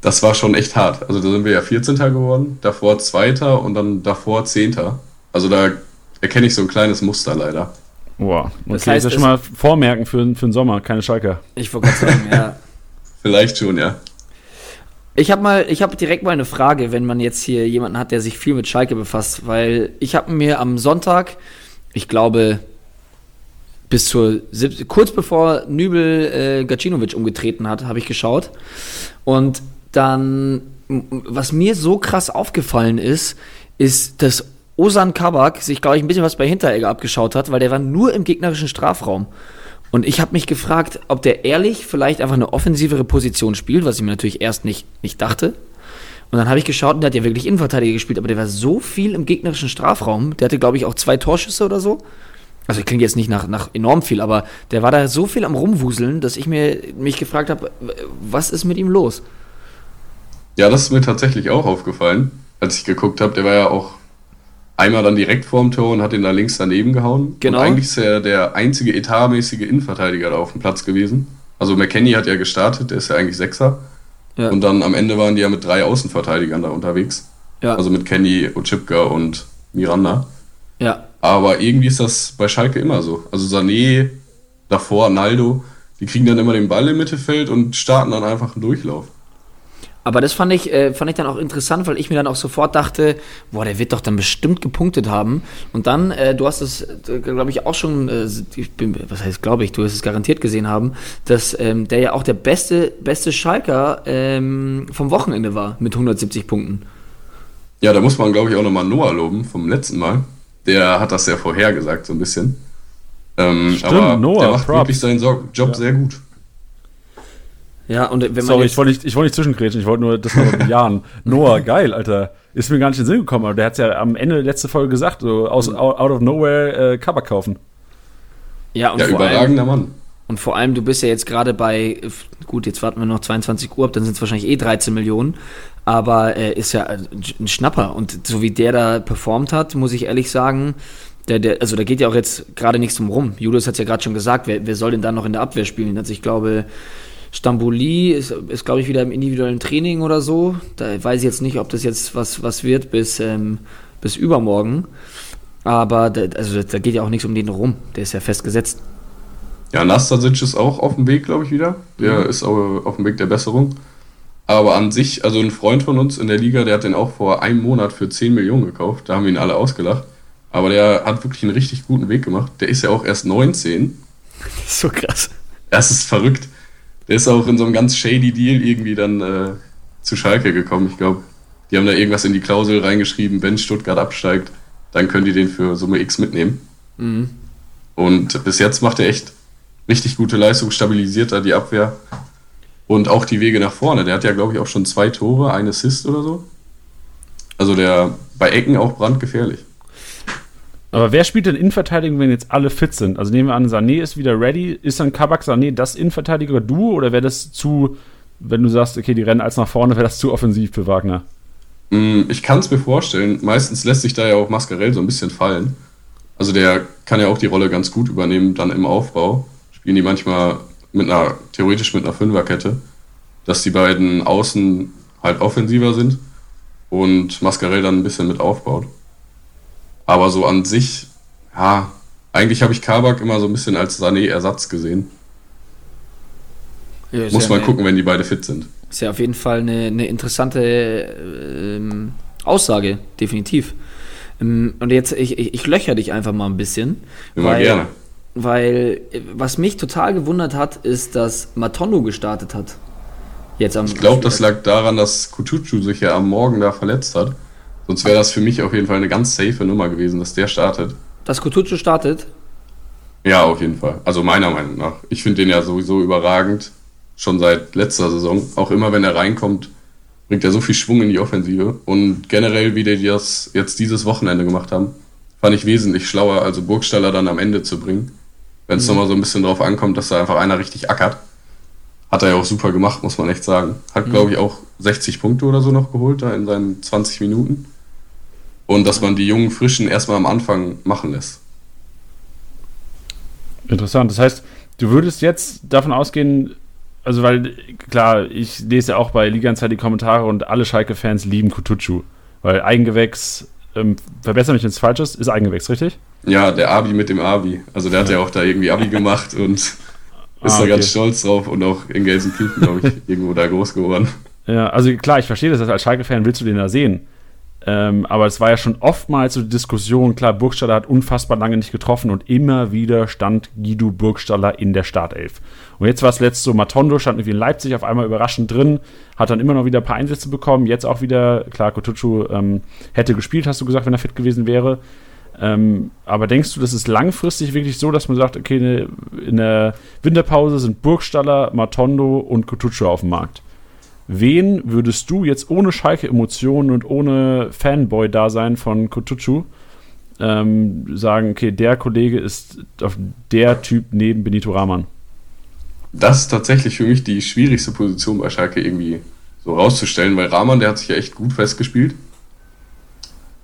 Das war schon echt hart. Also da sind wir ja 14. geworden, davor 2. und dann davor 10. Also da erkenne ich so ein kleines Muster leider. Boah, okay, das heißt, das schon mal vormerken für, für den Sommer, keine Schalker. Ich wollte gerade sagen, ja. Vielleicht schon, ja. Ich habe mal, ich habe direkt mal eine Frage, wenn man jetzt hier jemanden hat, der sich viel mit Schalke befasst, weil ich habe mir am Sonntag, ich glaube bis zur kurz bevor Nübel äh, Gacinovic umgetreten hat, habe ich geschaut und dann was mir so krass aufgefallen ist, ist, dass Osan Kabak sich, glaube ich, ein bisschen was bei Hinteregger abgeschaut hat, weil der war nur im gegnerischen Strafraum. Und ich habe mich gefragt, ob der ehrlich vielleicht einfach eine offensivere Position spielt, was ich mir natürlich erst nicht, nicht dachte. Und dann habe ich geschaut und der hat ja wirklich Innenverteidiger gespielt, aber der war so viel im gegnerischen Strafraum. Der hatte, glaube ich, auch zwei Torschüsse oder so. Also klingt jetzt nicht nach, nach enorm viel, aber der war da so viel am Rumwuseln, dass ich mir, mich gefragt habe, was ist mit ihm los? Ja, das ist mir tatsächlich auch aufgefallen, als ich geguckt habe. Der war ja auch einmal dann direkt vorm Tor und hat ihn da links daneben gehauen. Genau. Und eigentlich ist er der einzige etatmäßige Innenverteidiger da auf dem Platz gewesen. Also McKenny hat ja gestartet, der ist ja eigentlich Sechser. Ja. Und dann am Ende waren die ja mit drei Außenverteidigern da unterwegs. Ja. Also mit Kenny, Ochipka und Miranda. Ja. Aber irgendwie ist das bei Schalke immer so. Also Sané, davor Naldo, die kriegen dann immer den Ball im Mittelfeld und starten dann einfach einen Durchlauf. Aber das fand ich, äh, fand ich dann auch interessant, weil ich mir dann auch sofort dachte, boah, der wird doch dann bestimmt gepunktet haben. Und dann, äh, du hast es, äh, glaube ich, auch schon, äh, ich bin, was heißt, glaube ich, du hast es garantiert gesehen haben, dass ähm, der ja auch der beste, beste Schalker ähm, vom Wochenende war mit 170 Punkten. Ja, da muss man, glaube ich, auch nochmal Noah loben vom letzten Mal. Der hat das ja vorhergesagt, so ein bisschen. Ähm, Stimmt, aber Noah, der macht Props. wirklich seinen Job ja. sehr gut. Ja, und wenn man Sorry, ich wollte nicht, ich wollte nicht zwischengrätschen, ich wollte nur das noch bejahen. Noah, geil, Alter. Ist mir gar nicht in den Sinn gekommen, aber der hat es ja am Ende der letzten Folge gesagt, so aus, mhm. out of nowhere äh, Cover kaufen. Ja, und ja, überragender allem, Mann. Und vor allem, du bist ja jetzt gerade bei, gut, jetzt warten wir noch 22 Uhr ab, dann sind es wahrscheinlich eh 13 Millionen, aber er ist ja ein Schnapper. Und so wie der da performt hat, muss ich ehrlich sagen, der, der, also da geht ja auch jetzt gerade nichts drum rum. Julius hat es ja gerade schon gesagt, wer, wer soll denn da noch in der Abwehr spielen? Also ich glaube, Stamboli ist, ist glaube ich, wieder im individuellen Training oder so. Da weiß ich jetzt nicht, ob das jetzt was, was wird bis, ähm, bis übermorgen. Aber da, also da geht ja auch nichts um den rum. Der ist ja festgesetzt. Ja, Nastasic ist auch auf dem Weg, glaube ich, wieder. Der mhm. ist auch auf dem Weg der Besserung. Aber an sich, also ein Freund von uns in der Liga, der hat den auch vor einem Monat für 10 Millionen gekauft. Da haben wir ihn alle ausgelacht. Aber der hat wirklich einen richtig guten Weg gemacht. Der ist ja auch erst 19. so krass. Das ist verrückt. Der ist auch in so einem ganz shady Deal irgendwie dann äh, zu Schalke gekommen. Ich glaube, die haben da irgendwas in die Klausel reingeschrieben, wenn Stuttgart absteigt, dann können die den für Summe X mitnehmen. Mhm. Und bis jetzt macht er echt richtig gute Leistung, stabilisiert da die Abwehr und auch die Wege nach vorne. Der hat ja, glaube ich, auch schon zwei Tore, ein Assist oder so. Also der bei Ecken auch brandgefährlich. Aber wer spielt denn Innenverteidigung, wenn jetzt alle fit sind? Also nehmen wir an, Sané ist wieder ready. Ist dann Kabak Sané das Innenverteidiger-Duo oder wäre das zu, wenn du sagst, okay, die rennen als nach vorne, wäre das zu offensiv für Wagner? Mm, ich kann es mir vorstellen. Meistens lässt sich da ja auch Mascarell so ein bisschen fallen. Also der kann ja auch die Rolle ganz gut übernehmen, dann im Aufbau spielen die manchmal mit einer, theoretisch mit einer Fünferkette, dass die beiden Außen halt offensiver sind und Mascarell dann ein bisschen mit aufbaut. Aber so an sich, ja, eigentlich habe ich Kabak immer so ein bisschen als Sané-Ersatz gesehen. Ja, Muss ja mal gucken, wenn die beide fit sind. Ist ja auf jeden Fall eine, eine interessante ähm, Aussage, definitiv. Ähm, und jetzt, ich, ich, ich löcher dich einfach mal ein bisschen. Immer weil, gerne weil was mich total gewundert hat, ist, dass Matondo gestartet hat. Jetzt am ich glaube, das lag daran, dass Kutucu sich ja am Morgen da verletzt hat. Sonst wäre das für mich auf jeden Fall eine ganz safe Nummer gewesen, dass der startet. Dass Kutucu startet? Ja, auf jeden Fall. Also meiner Meinung nach. Ich finde den ja sowieso überragend. Schon seit letzter Saison. Auch immer, wenn er reinkommt, bringt er so viel Schwung in die Offensive. Und generell, wie die das jetzt dieses Wochenende gemacht haben, fand ich wesentlich schlauer, also Burgstaller dann am Ende zu bringen wenn es mhm. nochmal so ein bisschen drauf ankommt, dass da einfach einer richtig ackert. Hat er ja auch super gemacht, muss man echt sagen. Hat, mhm. glaube ich, auch 60 Punkte oder so noch geholt da in seinen 20 Minuten. Und dass man die jungen Frischen erstmal am Anfang machen lässt. Interessant. Das heißt, du würdest jetzt davon ausgehen, also weil, klar, ich lese ja auch bei Liga-Zeit die Kommentare und alle Schalke-Fans lieben Kutucu. Weil Eigengewächs, ähm, verbessere mich, wenn es falsch ist, ist Eigengewächs, richtig? Ja, der Abi mit dem Abi. Also der hat ja, ja auch da irgendwie Abi gemacht und ist ah, da okay. ganz stolz drauf und auch in Gelsenkirchen, glaube ich, irgendwo da groß geworden. Ja, also klar, ich verstehe das, als Schalke-Fan willst du den da sehen. Ähm, aber es war ja schon oftmals so die Diskussion, klar, Burgstaller hat unfassbar lange nicht getroffen und immer wieder stand Guido Burgstaller in der Startelf. Und jetzt war es letzt so, Matondo stand irgendwie in Leipzig auf einmal überraschend drin, hat dann immer noch wieder ein paar Einsätze bekommen, jetzt auch wieder, klar, Kotucu ähm, hätte gespielt, hast du gesagt, wenn er fit gewesen wäre. Ähm, aber denkst du, das ist langfristig wirklich so, dass man sagt, okay, in der Winterpause sind Burgstaller, Matondo und Kutucu auf dem Markt? Wen würdest du jetzt ohne Schalke-Emotionen und ohne Fanboy-Dasein von Kutucu ähm, sagen, okay, der Kollege ist der Typ neben Benito Rahman? Das ist tatsächlich für mich die schwierigste Position bei Schalke irgendwie so rauszustellen, weil Rahman, der hat sich ja echt gut festgespielt.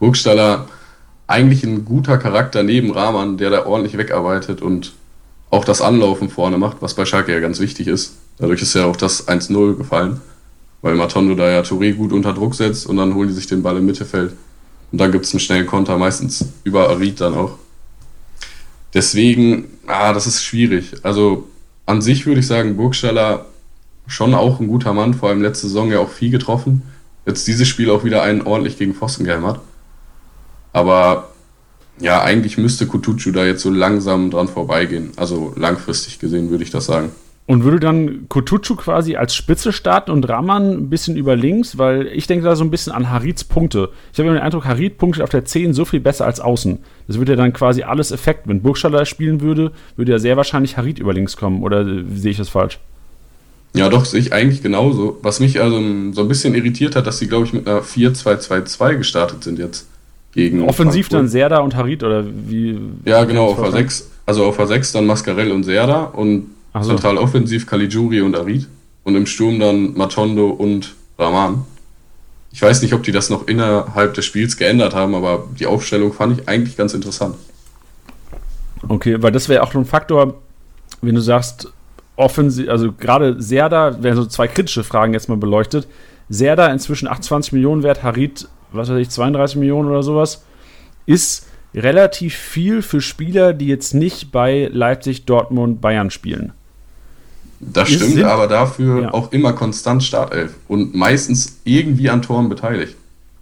Burgstaller eigentlich ein guter Charakter neben Rahman, der da ordentlich wegarbeitet und auch das Anlaufen vorne macht, was bei Schalke ja ganz wichtig ist. Dadurch ist ja auch das 1-0 gefallen, weil Matondo da ja Touré gut unter Druck setzt und dann holen die sich den Ball im Mittelfeld. Und dann gibt es einen schnellen Konter, meistens über Arid dann auch. Deswegen, ah, das ist schwierig. Also an sich würde ich sagen, Burgstaller schon auch ein guter Mann, vor allem letzte Saison ja auch viel getroffen. Jetzt dieses Spiel auch wieder einen ordentlich gegen Pfosten hat. Aber ja, eigentlich müsste Kutucu da jetzt so langsam dran vorbeigehen. Also langfristig gesehen würde ich das sagen. Und würde dann Kutucu quasi als Spitze starten und Raman ein bisschen über links? Weil ich denke da so ein bisschen an Harids Punkte. Ich habe den Eindruck, Harid punktet auf der 10 so viel besser als außen. Das würde ja dann quasi alles Effekt. Wenn Burgstaller spielen würde, würde ja sehr wahrscheinlich Harid über links kommen. Oder sehe ich das falsch? Ja, doch, sehe ich eigentlich genauso. Was mich also so ein bisschen irritiert hat, dass sie, glaube ich, mit einer 4-2-2-2 gestartet sind jetzt. Gegen Offensiv Frankfurt. dann Serda und Harit oder wie? Ja, genau, auf A6. Also auf A6 dann Mascarell und Serda und so. zentral offensiv Caligiuri und Harit. Und im Sturm dann Matondo und Rahman. Ich weiß nicht, ob die das noch innerhalb des Spiels geändert haben, aber die Aufstellung fand ich eigentlich ganz interessant. Okay, weil das wäre auch ein Faktor, wenn du sagst, offensiv, also gerade Serda, werden so zwei kritische Fragen jetzt mal beleuchtet. Serda inzwischen 28 Millionen wert, Harit, was weiß ich, 32 Millionen oder sowas, ist relativ viel für Spieler, die jetzt nicht bei Leipzig, Dortmund, Bayern spielen. Das stimmt, sind, aber dafür ja. auch immer konstant Startelf und meistens irgendwie an Toren beteiligt.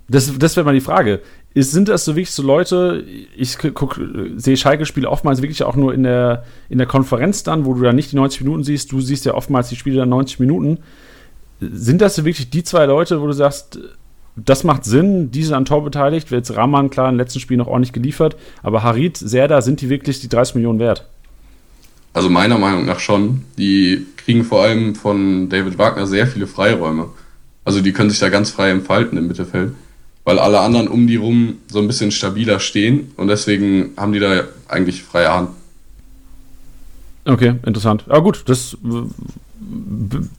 Das, das wäre mal die Frage. Ist, sind das so wirklich so Leute, ich sehe Schalke-Spiele oftmals wirklich auch nur in der, in der Konferenz dann, wo du dann nicht die 90 Minuten siehst, du siehst ja oftmals die Spiele dann 90 Minuten. Sind das so wirklich die zwei Leute, wo du sagst, das macht Sinn, diese an Tor beteiligt, wird jetzt Rahman klar im letzten Spiel noch ordentlich geliefert, aber Harit, Serda, sind die wirklich die 30 Millionen wert? Also meiner Meinung nach schon. Die kriegen vor allem von David Wagner sehr viele Freiräume. Also die können sich da ganz frei entfalten im Mittelfeld weil alle anderen um die rum so ein bisschen stabiler stehen und deswegen haben die da eigentlich freie Hand. Okay, interessant. Aber gut, das.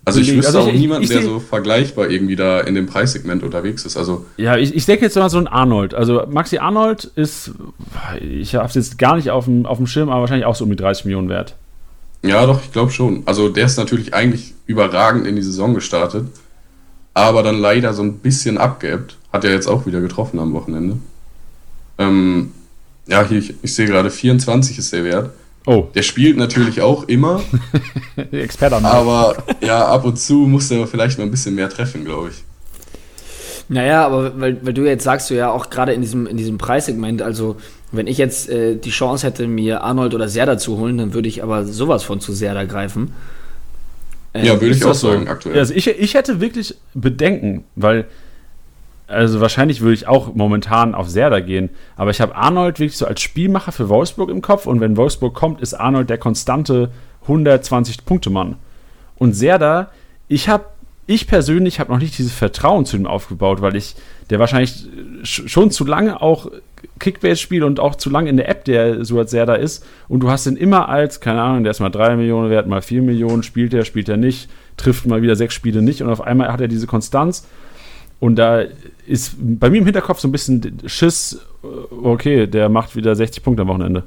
Also ich wüsste also ich, auch niemanden, der so vergleichbar irgendwie da in dem Preissegment unterwegs ist. Also ja, ich, ich denke jetzt mal so ein Arnold. Also Maxi Arnold ist, ich habe es jetzt gar nicht auf dem, auf dem Schirm, aber wahrscheinlich auch so um die 30 Millionen wert. Ja, doch, ich glaube schon. Also der ist natürlich eigentlich überragend in die Saison gestartet, aber dann leider so ein bisschen abgeebbt. Hat er jetzt auch wieder getroffen am Wochenende. Ähm, ja, hier, ich, ich sehe gerade 24 ist der Wert. Oh. Der spielt natürlich auch immer. Experte. Aber ja, ab und zu muss er vielleicht mal ein bisschen mehr treffen, glaube ich. Naja, aber weil, weil du jetzt sagst, du ja auch gerade in diesem, in diesem Preissegment, also wenn ich jetzt äh, die Chance hätte, mir Arnold oder Serda zu holen, dann würde ich aber sowas von zu Serda greifen. Äh, ja, würde ich auch sagen, aktuell. Also ich, ich hätte wirklich Bedenken, weil also wahrscheinlich würde ich auch momentan auf Serda gehen, aber ich habe Arnold wirklich so als Spielmacher für Wolfsburg im Kopf und wenn Wolfsburg kommt, ist Arnold der konstante 120-Punkte-Mann. Und Serda, ich habe, ich persönlich habe noch nicht dieses Vertrauen zu ihm aufgebaut, weil ich, der wahrscheinlich schon zu lange auch Kickbase spielt und auch zu lange in der App, der so als Serda ist und du hast ihn immer als, keine Ahnung, der ist mal 3 Millionen wert, mal 4 Millionen, spielt er, spielt er nicht, trifft mal wieder sechs Spiele nicht und auf einmal hat er diese Konstanz und da ist bei mir im Hinterkopf so ein bisschen Schiss, äh, okay, der macht wieder 60 Punkte am Wochenende.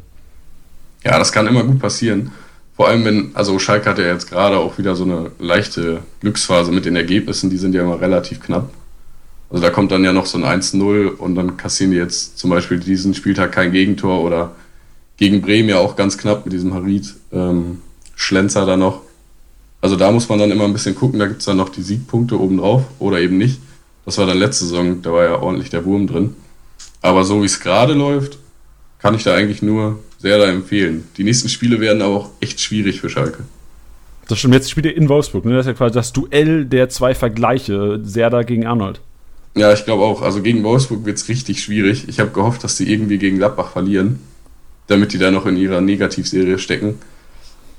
Ja, das kann immer gut passieren. Vor allem, wenn, also Schalke hat ja jetzt gerade auch wieder so eine leichte Glücksphase mit den Ergebnissen, die sind ja immer relativ knapp. Also da kommt dann ja noch so ein 1-0 und dann kassieren die jetzt zum Beispiel diesen Spieltag kein Gegentor oder gegen Bremen ja auch ganz knapp mit diesem Harid ähm, Schlenzer da noch. Also da muss man dann immer ein bisschen gucken, da gibt es dann noch die Siegpunkte obendrauf oder eben nicht. Das war dann letzte Saison, da war ja ordentlich der Wurm drin. Aber so wie es gerade läuft, kann ich da eigentlich nur sehr da empfehlen. Die nächsten Spiele werden aber auch echt schwierig für Schalke. Das stimmt, jetzt spielt ihr in Wolfsburg, ne? Das ist ja quasi das Duell der zwei Vergleiche, Serda gegen Arnold. Ja, ich glaube auch. Also gegen Wolfsburg wird es richtig schwierig. Ich habe gehofft, dass die irgendwie gegen Gladbach verlieren, damit die da noch in ihrer Negativserie stecken.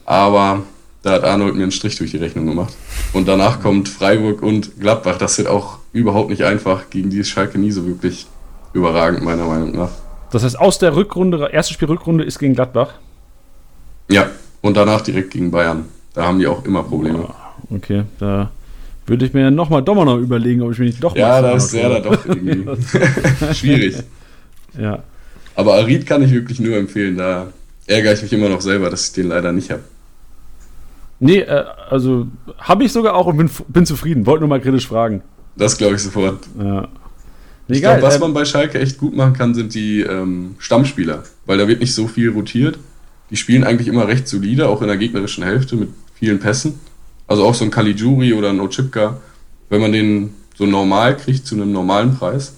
Aber da hat Arnold mir einen Strich durch die Rechnung gemacht. Und danach kommt Freiburg und Gladbach. Das wird auch überhaupt nicht einfach. Gegen die ist Schalke nie so wirklich überragend, meiner Meinung nach. Das heißt, aus der Rückrunde, erste Spiel Rückrunde ist gegen Gladbach? Ja, und danach direkt gegen Bayern. Da haben die auch immer Probleme. Oh, okay, da würde ich mir nochmal doch mal noch überlegen, ob ich mich nicht doch Ja, da ist sehr da doch irgendwie schwierig. Ja. Aber Arid kann ich wirklich nur empfehlen. Da ärgere ich mich immer noch selber, dass ich den leider nicht habe. Nee, äh, also habe ich sogar auch und bin, bin zufrieden. Wollte nur mal kritisch fragen. Das glaube ich sofort. Ja. Nee, ich glaube, was äh, man bei Schalke echt gut machen kann, sind die ähm, Stammspieler, weil da wird nicht so viel rotiert. Die spielen eigentlich immer recht solide, auch in der gegnerischen Hälfte mit vielen Pässen. Also auch so ein Caligiuri oder ein Ochipka, wenn man den so normal kriegt zu einem normalen Preis.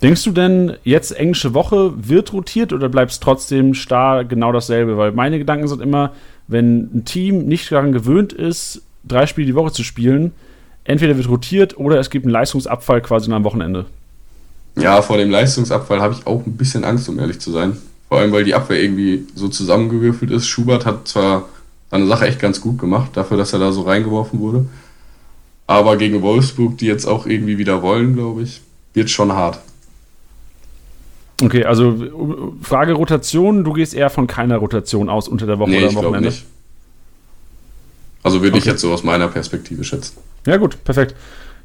Denkst du denn, jetzt englische Woche wird rotiert oder bleibt es trotzdem starr genau dasselbe? Weil meine Gedanken sind immer, wenn ein Team nicht daran gewöhnt ist, drei Spiele die Woche zu spielen, entweder wird rotiert oder es gibt einen Leistungsabfall quasi am Wochenende. Ja, vor dem Leistungsabfall habe ich auch ein bisschen Angst, um ehrlich zu sein. Vor allem, weil die Abwehr irgendwie so zusammengewürfelt ist. Schubert hat zwar eine Sache echt ganz gut gemacht, dafür, dass er da so reingeworfen wurde. Aber gegen Wolfsburg, die jetzt auch irgendwie wieder wollen, glaube ich, wird schon hart. Okay, also Frage Rotation, du gehst eher von keiner Rotation aus unter der Woche nee, oder am Wochenende? Nicht. Also würde okay. ich jetzt so aus meiner Perspektive schätzen. Ja, gut, perfekt.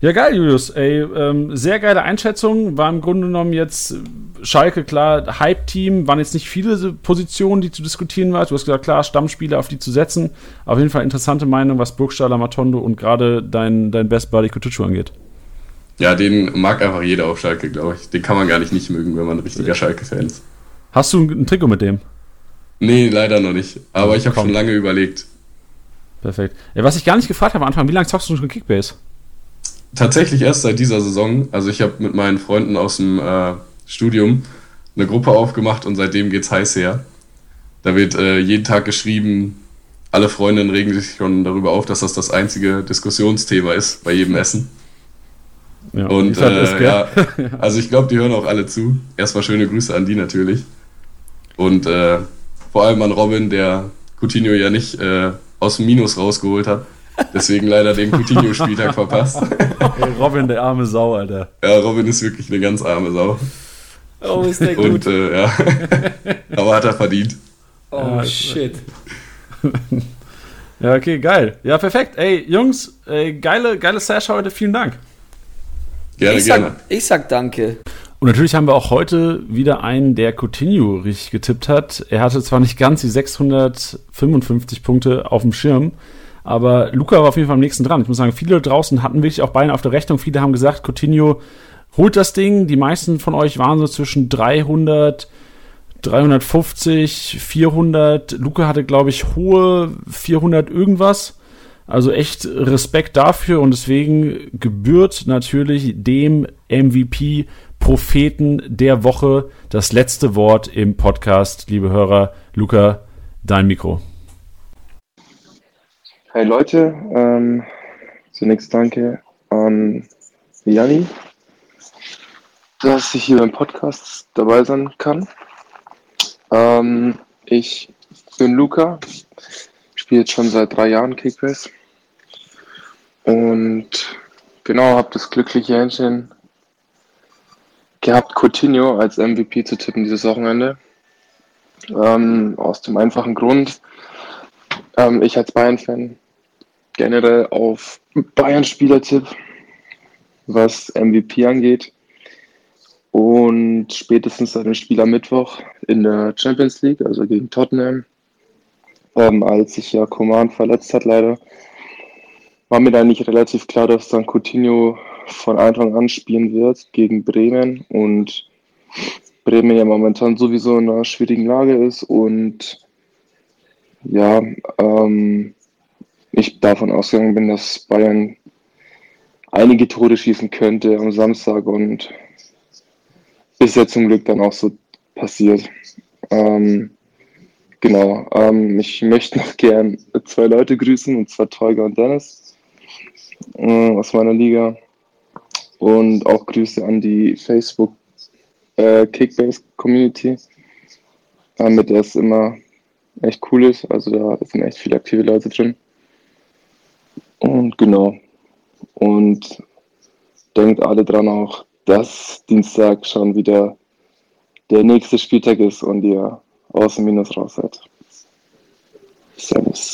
Ja, geil, Julius. Ey, ähm, sehr geile Einschätzung. War im Grunde genommen jetzt Schalke, klar, Hype-Team. Waren jetzt nicht viele Positionen, die zu diskutieren waren. Du hast gesagt, klar, Stammspieler, auf die zu setzen. Auf jeden Fall interessante Meinung, was Burgstaller, Matondo und gerade dein, dein Best Buddy Kutucu angeht. Ja, den mag einfach jeder auf Schalke, glaube ich. Den kann man gar nicht nicht mögen, wenn man ein richtiger Schalke-Fan ist. Hast du ein, ein Trikot mit dem? Nee, leider noch nicht. Aber ich habe schon lange überlegt. Perfekt. Ja, was ich gar nicht gefragt habe am Anfang, wie lange zockst du schon Kickbase? Tatsächlich erst seit dieser Saison. Also ich habe mit meinen Freunden aus dem äh, Studium eine Gruppe aufgemacht und seitdem geht's heiß her. Da wird äh, jeden Tag geschrieben, alle Freundinnen regen sich schon darüber auf, dass das das einzige Diskussionsthema ist bei jedem Essen. Ja, und äh, ist, ja, also ich glaube, die hören auch alle zu. Erstmal schöne Grüße an die natürlich. Und äh, vor allem an Robin, der Coutinho ja nicht äh, aus dem Minus rausgeholt hat. Deswegen leider den Coutinho-Spieltag verpasst. Hey, Robin, der arme Sau, Alter. Ja, Robin ist wirklich eine ganz arme Sau. Oh, ist der gut. Und, äh, ja. Aber hat er verdient. Oh, ja, shit. ja, okay, geil. Ja, perfekt. Ey, Jungs, ey, geile, geile Sash heute. Vielen Dank. Gerne, ich gerne. Sag, ich sag danke. Und natürlich haben wir auch heute wieder einen, der Coutinho richtig getippt hat. Er hatte zwar nicht ganz die 655 Punkte auf dem Schirm, aber Luca war auf jeden Fall am nächsten dran. Ich muss sagen, viele draußen hatten wirklich auch Beine auf der Rechnung. Viele haben gesagt, Coutinho holt das Ding. Die meisten von euch waren so zwischen 300, 350, 400. Luca hatte, glaube ich, hohe 400 irgendwas. Also echt Respekt dafür und deswegen gebührt natürlich dem MVP Propheten der Woche das letzte Wort im Podcast. Liebe Hörer, Luca, dein Mikro. Hi Leute, ähm, zunächst danke an Janni, dass ich hier beim Podcast dabei sein kann. Ähm, ich bin Luca, spiele jetzt schon seit drei Jahren Kickbase und genau, habe das glückliche Händchen gehabt, Coutinho als MVP zu tippen dieses Wochenende. Ähm, aus dem einfachen Grund, ähm, ich als Bayern-Fan generell auf Bayern-Spieler tipp, was MVP angeht. Und spätestens seit dem Spiel am Mittwoch in der Champions League, also gegen Tottenham, ähm, als sich ja Coman verletzt hat leider, war mir da nicht relativ klar, dass dann Coutinho von Anfang an spielen wird gegen Bremen. Und Bremen ja momentan sowieso in einer schwierigen Lage ist. Und ja, ähm, ich davon ausgegangen bin, dass Bayern einige Tore schießen könnte am Samstag und ist ja zum Glück dann auch so passiert. Ähm, genau, ähm, ich möchte noch gern zwei Leute grüßen, und zwar Teuger und Dennis äh, aus meiner Liga. Und auch Grüße an die Facebook äh, Kickbase Community, äh, mit der es immer echt cool ist. Also da sind echt viele aktive Leute drin. Und genau. Und denkt alle dran auch, dass Dienstag schon wieder der nächste Spieltag ist und ihr aus dem Minus raus seid. Servus.